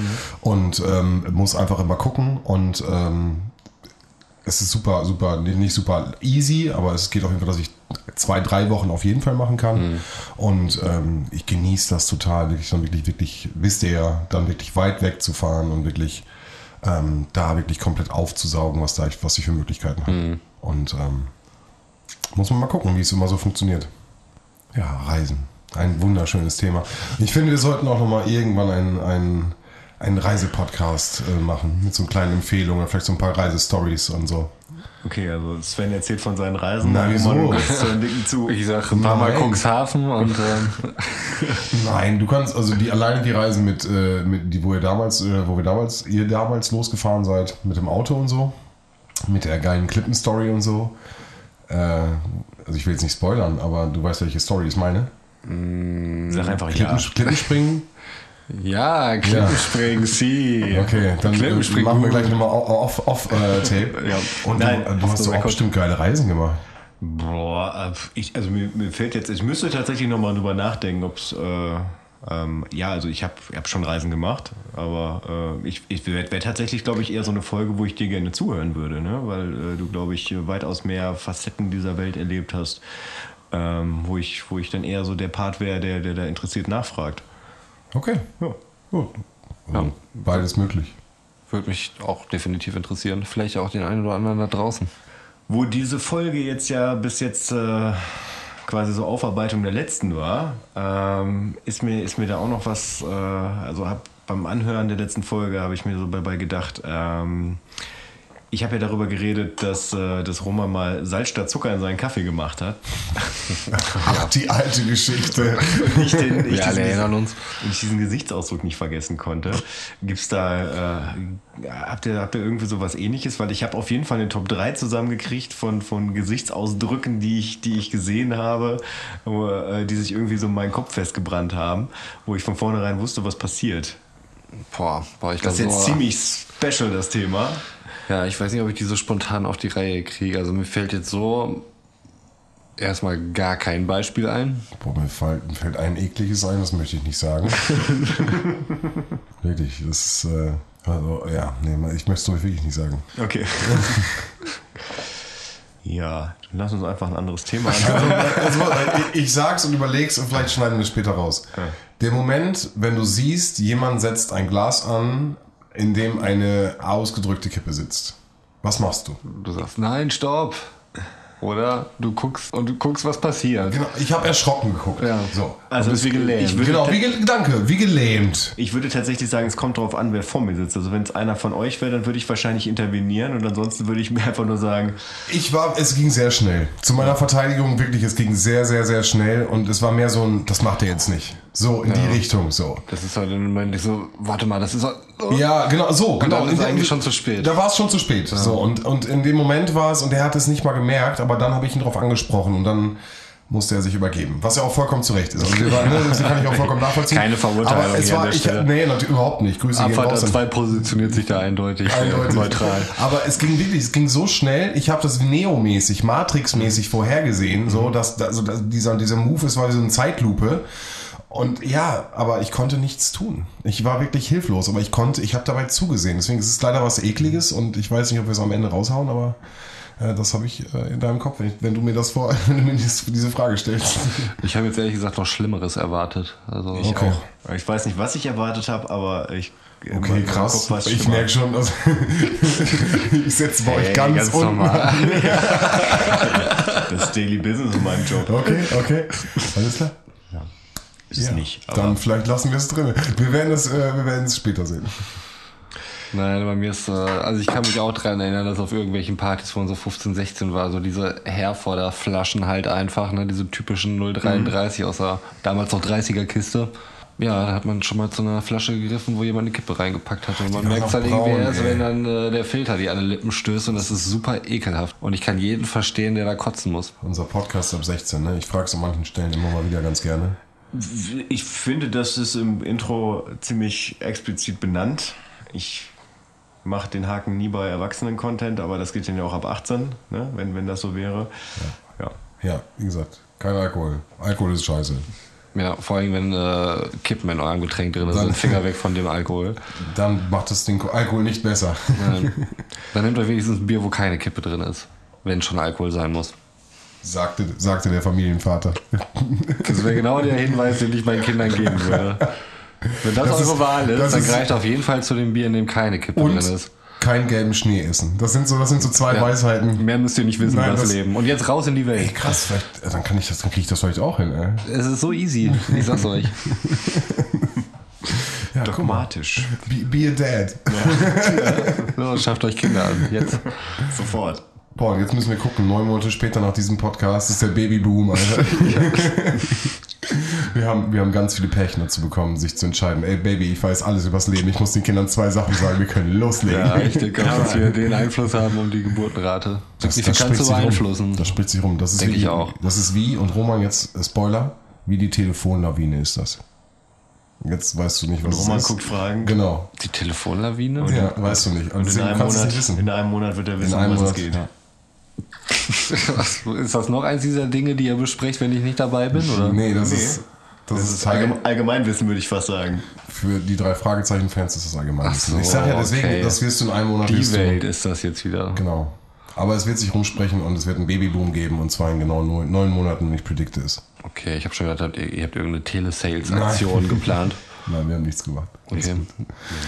und ähm, muss einfach immer gucken und ähm, es ist super, super, nicht super easy, aber es geht auf jeden Fall, dass ich zwei, drei Wochen auf jeden Fall machen kann. Und ähm, ich genieße das total, wirklich dann wirklich, wirklich, wisst ihr ja, dann wirklich weit weg zu fahren und wirklich ähm, da wirklich komplett aufzusaugen, was da ich, was ich für Möglichkeiten habe. Und ähm, muss man mal gucken, wie es immer so funktioniert. Ja, Reisen. Ein wunderschönes Thema. Ich finde, wir sollten auch nochmal irgendwann einen, einen, einen Reisepodcast äh, machen. Mit so kleinen Empfehlungen, vielleicht so ein paar Reisestories und so. Okay, also Sven erzählt von seinen Reisen. Na, wieso? Zu. Ich sage ein paar Mal Nein. Cuxhaven und ähm, Nein, du kannst, also die alleine die Reisen mit, äh, mit die, wo ihr damals, äh, wo wir damals, ihr damals losgefahren seid, mit dem Auto und so, mit der geilen Klippenstory und so. Äh, also ich will jetzt nicht spoilern, aber du weißt, welche Story ich meine. Sag einfach Klippen, ja. Klippenspringen. ja, Klippenspringen, sie. Okay, dann Klippenspringen. machen wir gleich nochmal off, off, äh, Tape. Ja. Und Nein, du, du hast doch bestimmt geile Reisen gemacht. Boah, äh, ich, also mir, mir fällt jetzt, ich müsste tatsächlich nochmal drüber nachdenken, ob es, äh, ähm, ja, also ich habe ich hab schon Reisen gemacht, aber äh, ich, ich wäre wär tatsächlich, glaube ich, eher so eine Folge, wo ich dir gerne zuhören würde, ne? weil äh, du, glaube ich, weitaus mehr Facetten dieser Welt erlebt hast, ähm, wo, ich, wo ich dann eher so der Part wäre, der, der da interessiert nachfragt. Okay, Ja. gut. Also, Beides möglich. Würde mich auch definitiv interessieren. Vielleicht auch den einen oder anderen da draußen. Wo diese Folge jetzt ja bis jetzt äh, quasi so Aufarbeitung der letzten war, ähm, ist, mir, ist mir da auch noch was, äh, also hab, beim Anhören der letzten Folge habe ich mir so dabei gedacht, ähm, ich habe ja darüber geredet, dass, äh, dass Roma mal Salz statt Zucker in seinen Kaffee gemacht hat. Ach, die alte Geschichte. Ich, den, ich, Wir alle diesen, erinnern uns. und ich diesen Gesichtsausdruck nicht vergessen konnte. Gibt's da, äh, habt, ihr, habt ihr irgendwie sowas ähnliches? Weil ich habe auf jeden Fall eine Top 3 zusammengekriegt von, von Gesichtsausdrücken, die ich, die ich gesehen habe, wo, äh, die sich irgendwie so in meinen Kopf festgebrannt haben, wo ich von vornherein wusste, was passiert. Boah, boah ich Das glaube ist jetzt ziemlich special, das Thema. Ja, ich weiß nicht, ob ich die so spontan auf die Reihe kriege. Also mir fällt jetzt so erstmal gar kein Beispiel ein. Boah, mir fällt, mir fällt ein ekliges ein, das möchte ich nicht sagen. wirklich, das ist, äh, also, ja, nee, ich möchte es doch wirklich nicht sagen. Okay. ja, lass uns einfach ein anderes Thema anhören. Also, ich, ich sag's und überleg's und vielleicht schneiden wir es später raus. Der Moment, wenn du siehst, jemand setzt ein Glas an, in dem eine ausgedrückte Kippe sitzt. Was machst du? Du sagst, nein, stopp. Oder du guckst und du guckst, was passiert. Genau, ich habe erschrocken geguckt. Ja. So. Also Du bist wie gelähmt. Ich würde, Genau, wie, ge- danke, wie gelähmt. ich würde tatsächlich sagen, es kommt darauf an, wer vor mir sitzt. Also wenn es einer von euch wäre, dann würde ich wahrscheinlich intervenieren und ansonsten würde ich mir einfach nur sagen, Ich war, es ging sehr schnell. Zu meiner Verteidigung wirklich, es ging sehr, sehr, sehr schnell und es war mehr so ein, das macht er jetzt nicht. So in die Richtung, so. Das ist halt im Moment so, warte mal, das ist. Oh. Ja, genau, so, genau. dann ist In eigentlich schon zu spät. Da war es schon zu spät. So, und, und in dem Moment war es, und er hat es nicht mal gemerkt, aber dann habe ich ihn darauf angesprochen und dann musste er sich übergeben. Was ja auch vollkommen zu Recht ist. Also, waren- ne, das kann ich auch vollkommen nachvollziehen. Keine Verurteilung Aber es war, ich, nee, natürlich überhaupt nicht. Grüße gehen Abfahrt raus an- 2 positioniert sich da eindeutig, äh, Eindeutig. neutral. Aber es ging wirklich, es ging so schnell. Ich habe das Neo-mäßig, Matrix-mäßig vorhergesehen, so dass, also, dass dieser, dieser Move, es war wie so eine Zeitlupe. Und ja, aber ich konnte nichts tun. Ich war wirklich hilflos, aber ich konnte, ich habe dabei zugesehen. Deswegen ist es leider was Ekliges und ich weiß nicht, ob wir es am Ende raushauen, aber äh, das habe ich äh, in deinem Kopf, wenn, ich, wenn du mir das vor, wenn du mir dies- diese Frage stellst. Ich habe jetzt ehrlich gesagt noch Schlimmeres erwartet. Also ich Okay. auch. Ich weiß nicht, was ich erwartet habe, aber ich. in Okay, krass. Kopf Ich merke schon, dass ich setze bei euch Ey, ganz, ganz unten. normal. Das ist Daily Business in meinem Job. Okay, okay. Alles klar. Ist es nicht. Aber Dann vielleicht lassen wir es drin. Wir werden es, äh, wir werden es später sehen. Nein, bei mir ist, äh, also ich kann mich auch daran erinnern, dass auf irgendwelchen Partys, wo man so 15, 16 war, so diese Herforder-Flaschen halt einfach, ne, diese typischen 033 Mhm. aus der damals noch 30er-Kiste. Ja, da hat man schon mal zu einer Flasche gegriffen, wo jemand eine Kippe reingepackt hat. Und man merkt auch halt irgendwie braun, erst, ey. wenn dann äh, der Filter die an den Lippen stößt und das ist super ekelhaft. Und ich kann jeden verstehen, der da kotzen muss. Unser Podcast ab 16, ne? Ich frage es an manchen Stellen immer mal wieder ganz gerne. Ich finde, das ist im Intro ziemlich explizit benannt. Ich mache den Haken nie bei Erwachsenen-Content, aber das geht dann ja auch ab 18, ne? wenn, wenn das so wäre. Ja. Ja, wie gesagt, kein Alkohol. Alkohol ist scheiße. Ja, vor allem, wenn äh, Kippen in eurem Getränk drin Dann- sind, Finger weg von dem Alkohol. Dann macht das den Alkohol nicht besser. Nein. Dann nehmt euch wenigstens ein Bier, wo keine Kippe drin ist. Wenn schon Alkohol sein muss. Sagte, sagte der Familienvater. Das wäre genau der Hinweis, den ich meinen Kindern geben würde. Wenn das, Das ist- eure Wahl ist, dann ist- greift auf jeden Fall zu dem Bier, in dem keine Kippe Und drin ist. keinen gelben Schnee essen. Das sind so, das sind so zwei Ja. Weisheiten. Mehr müsst ihr nicht wissen Nein, das das- Leben. Und jetzt raus in die Ey, Welt. krass, vielleicht, äh, dann kann ich das, dann kriege ich das vielleicht auch hin, ey. Es ist so easy. Ich sag's euch. Ja. Dogmatisch. Be, be a dad. So, schafft euch Kinder an. Jetzt. Sofort. Paul, jetzt müssen wir gucken. Neun Monate später nach diesem Podcast ist der Babyboom, Alter. wir, haben, wir haben ganz viele Pärchen dazu bekommen, sich zu entscheiden. Ey, Baby, ich weiß alles übers Leben. Ich muss den Kindern zwei Sachen sagen. Wir können loslegen. Ja, ich denke auch, dass wir den Einfluss haben um die Geburtenrate. Signifikant zu sich rum. beeinflussen. Das spricht sich rum. Das ist Denke wie, ich auch. Das ist wie, und Roman jetzt, äh, Spoiler, wie die Telefonlawine ist das. Jetzt weißt du nicht, was Roman es ist. guckt Fragen. Genau. Die Telefonlawine? Ja, weißt du nicht. Und Und in einem, kannst du Monat, in einem Monat wird er wissen, einem was Monat, es geht. ja. ist das noch eins dieser Dinge, die ihr besprecht, wenn ich nicht dabei bin? Oder? Nee, das Nee. ist. Das, Das ist ist allgeme- Allgemeinwissen, würde ich fast sagen. für die drei Fragezeichen-Fans ist das allgemein. Ach so, ich sag ja deswegen, okay. das wirst du in einem Monat Die wirst du- Welt ist das jetzt wieder. Genau. Aber es wird sich rumsprechen und es wird einen Babyboom geben und zwar in genau neun, neun Monaten, wenn ich predikte es. Okay, ich habe schon gedacht, ihr, ihr habt irgendeine Telesales-Aktion geplant. Nein, wir haben nichts gemacht. Okay.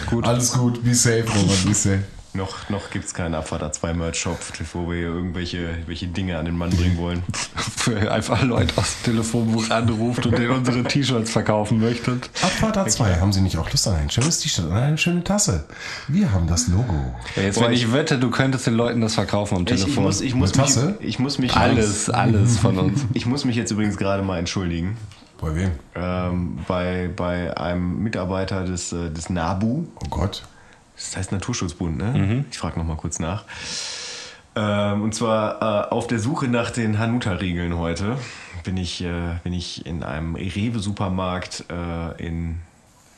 Gut. Alles gut, be safe, Robert, be safe. Noch, noch gibt es keinen Abfahrt A2 Merch-Shop, wo wir hier irgendwelche welche Dinge an den Mann bringen wollen. Für einfach Leute aus dem Telefonbuch anruft und denen unsere T-Shirts verkaufen möchtet. Abfahrt A2, haben Sie nicht auch Lust an ein schönes T-Shirt und eine schöne Tasse? Wir haben das Logo. Ja, jetzt, Boah, wenn ich, ich- wette, du könntest den Leuten das verkaufen am Ich, ich Telefon. muss, ich, muss mich, Tasse? ich muss mich alles, alles von uns. Ich muss mich jetzt übrigens gerade mal entschuldigen. Bei wem? Ähm, bei, bei einem Mitarbeiter des, äh, des NABU, Oh Gott. Das heißt Naturschutzbund, ne? Ich frage noch mal kurz nach. Ähm, und zwar äh, auf der Suche nach den Hanuta-Riegeln heute bin ich, äh, bin ich in einem Rewe-Supermarkt äh, in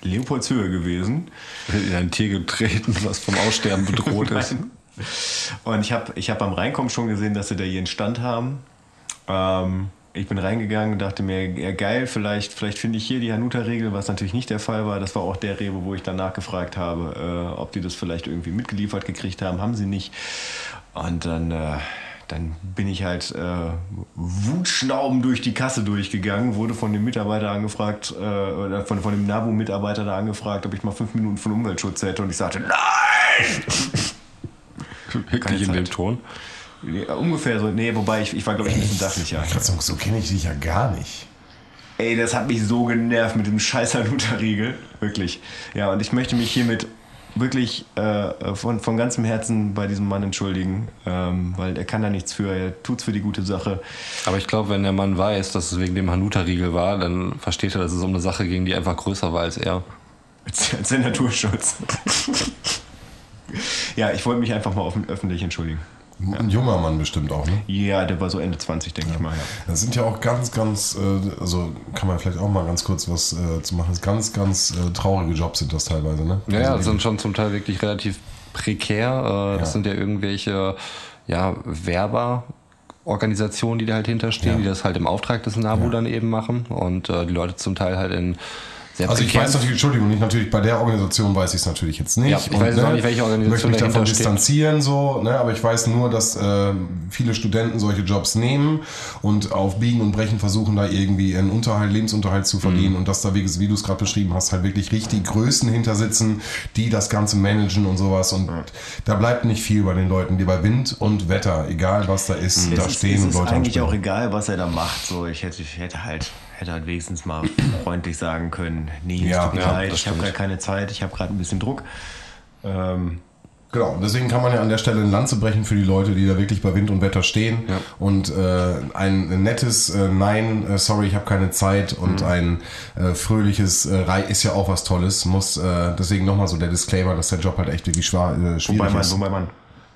Leopoldshöhe gewesen. In ein Tier getreten, was vom Aussterben bedroht ist. Und ich habe ich hab beim Reinkommen schon gesehen, dass sie da ihren Stand haben. Ähm, ich bin reingegangen und dachte mir, ja geil, vielleicht, vielleicht finde ich hier die Hanuta-Regel, was natürlich nicht der Fall war. Das war auch der Rewe, wo ich dann nachgefragt habe, äh, ob die das vielleicht irgendwie mitgeliefert gekriegt haben. Haben sie nicht. Und dann, äh, dann bin ich halt äh, wutschnauben durch die Kasse durchgegangen, wurde von dem Mitarbeiter angefragt, äh, oder von, von dem NABU-Mitarbeiter da angefragt, ob ich mal fünf Minuten von Umweltschutz hätte. Und ich sagte, nein! Wirklich in Zeit. dem Ton. Ja, ungefähr so. Nee, wobei ich, ich war, glaube ich, ein bisschen sachlicher. Ich so, so kenne ich dich ja gar nicht. Ey, das hat mich so genervt mit dem scheiß Hanuta-Riegel. Wirklich. Ja, und ich möchte mich hiermit wirklich äh, von, von ganzem Herzen bei diesem Mann entschuldigen, ähm, weil er kann da nichts für, er tut's für die gute Sache. Aber ich glaube, wenn der Mann weiß, dass es wegen dem Hanuta-Riegel war, dann versteht er, dass es um eine Sache ging, die einfach größer war als er. Als, als der Naturschutz. ja, ich wollte mich einfach mal offen, öffentlich entschuldigen. Ein junger Mann bestimmt auch, ne? Ja, der war so Ende 20, denke ich mal. Ja. Das sind ja auch ganz, ganz, äh, also kann man vielleicht auch mal ganz kurz was äh, zu machen. Ganz, ganz äh, traurige Jobs sind das teilweise, ne? Ja, ja, also das sind schon zum Teil wirklich relativ prekär. Äh, Das Ja. sind ja irgendwelche ja, Werberorganisationen, die da halt hinterstehen, Ja. die das halt im Auftrag des NABU Ja. dann eben machen und äh, die Leute zum Teil halt in sehr Also ich weiß natürlich, Entschuldigung, nicht natürlich bei der Organisation weiß ich es natürlich jetzt nicht. Ja, ich weiß jetzt auch nicht, welche Organisation Ich möchte mich davon steht. distanzieren, so, ne? aber ich weiß nur, dass äh, viele Studenten solche Jobs nehmen und auf Biegen und Brechen versuchen, da irgendwie einen Unterhalt, Lebensunterhalt zu verdienen Mhm. und dass da, wie, wie du es gerade beschrieben hast, halt wirklich richtig Größen hinter sitzen, die das Ganze managen und sowas und da bleibt nicht viel bei den Leuten, die bei Wind und Wetter, egal was da ist, da es ist, stehen es und ist Leute eigentlich auch egal, was er da macht. So, ich hätte, ich hätte halt hätte halt wenigstens mal freundlich sagen können, nee, es tut mir leid, ich habe gerade keine Zeit, ich habe gerade ein bisschen Druck. Ähm, Genau, deswegen kann man ja an der Stelle eine Lanze brechen für die Leute, die da wirklich bei Wind und Wetter stehen. Ja. Und äh, ein nettes äh, Nein, äh, sorry, ich habe keine Zeit und ein äh, fröhliches äh, Rei ist ja auch was Tolles. Muss äh, deswegen nochmal so der Disclaimer, dass der Job halt echt wirklich schwa äh, schwierig wobei, man, ist. wobei man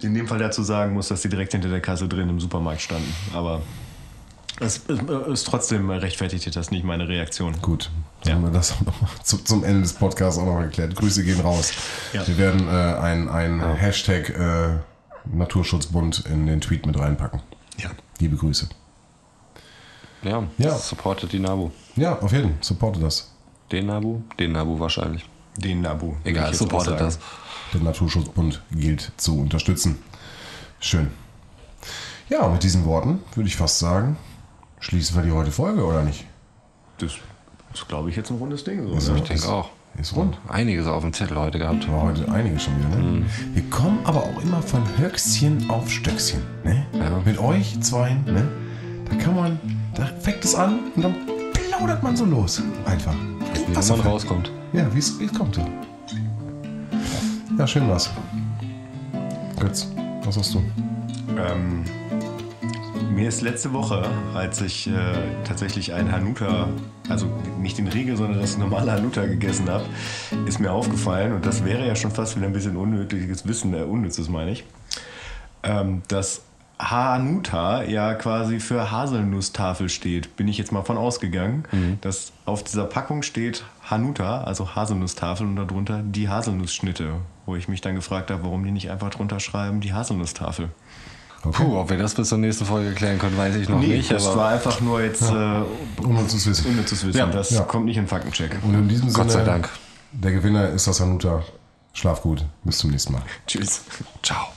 in dem Fall dazu sagen muss, dass die direkt hinter der Kasse drin im Supermarkt standen. Aber es es- ist trotzdem rechtfertigt das nicht meine Reaktion. Gut, Ja. haben wir das zu, zum Ende des Podcasts auch noch erklärt. Grüße gehen raus. Ja. Wir werden äh, ein, ein Hashtag äh, Naturschutzbund in den Tweet mit reinpacken. Ja. Liebe Grüße. Ja, Ja. supportet die Nabu. Ja, auf jeden Fall. Supporte das. Den Nabu? Den Nabu wahrscheinlich. Den Nabu. Egal, supportet das. Der Naturschutzbund gilt zu unterstützen. Schön. Ja, mit diesen Worten würde ich fast sagen, schließen wir die heute Folge, oder nicht? Das ist, glaube ich, jetzt ein rundes Ding. So, ne? Ich denke auch. Ist rund. Einiges auf dem Zettel heute gehabt. War heute einige schon wieder, ne? Wir kommen aber auch immer von Höchstchen auf Stöckchen, ne? Ja. Mit euch zwei, ne? Da kann man, da fängt es an und dann plaudert man so los. Einfach. Wie Was man rauskommt. Ja, wie es kommt so. Ja, schön was. Götz, was hast du? Ähm, mir ist letzte Woche, als ich äh, tatsächlich ein Hanuta, also nicht den Riegel, sondern das normale Hanuta gegessen habe, ist mir aufgefallen, und das wäre ja schon fast wieder ein bisschen unnötiges Wissen, äh, unnützes meine ich, ähm, dass Hanuta ja quasi für Haselnusstafel steht. Bin ich jetzt mal von ausgegangen, dass auf dieser Packung steht Hanuta, also Haselnusstafel und darunter die Haselnussschnitte, wo ich mich dann gefragt habe, warum die nicht einfach drunter schreiben, die Haselnusstafel. Puh, ob wir das bis zur nächsten Folge klären können, weiß ich noch Nee, nicht. das aber war einfach nur jetzt äh, Unnützes Wissen. unnützes Wissen. Ja, das ja. kommt nicht in Faktencheck. Und in diesem Gott sei Sinne, Dank. der Gewinner ist das Hanuta. Schlaf gut. Bis zum nächsten Mal. Tschüss. Ciao.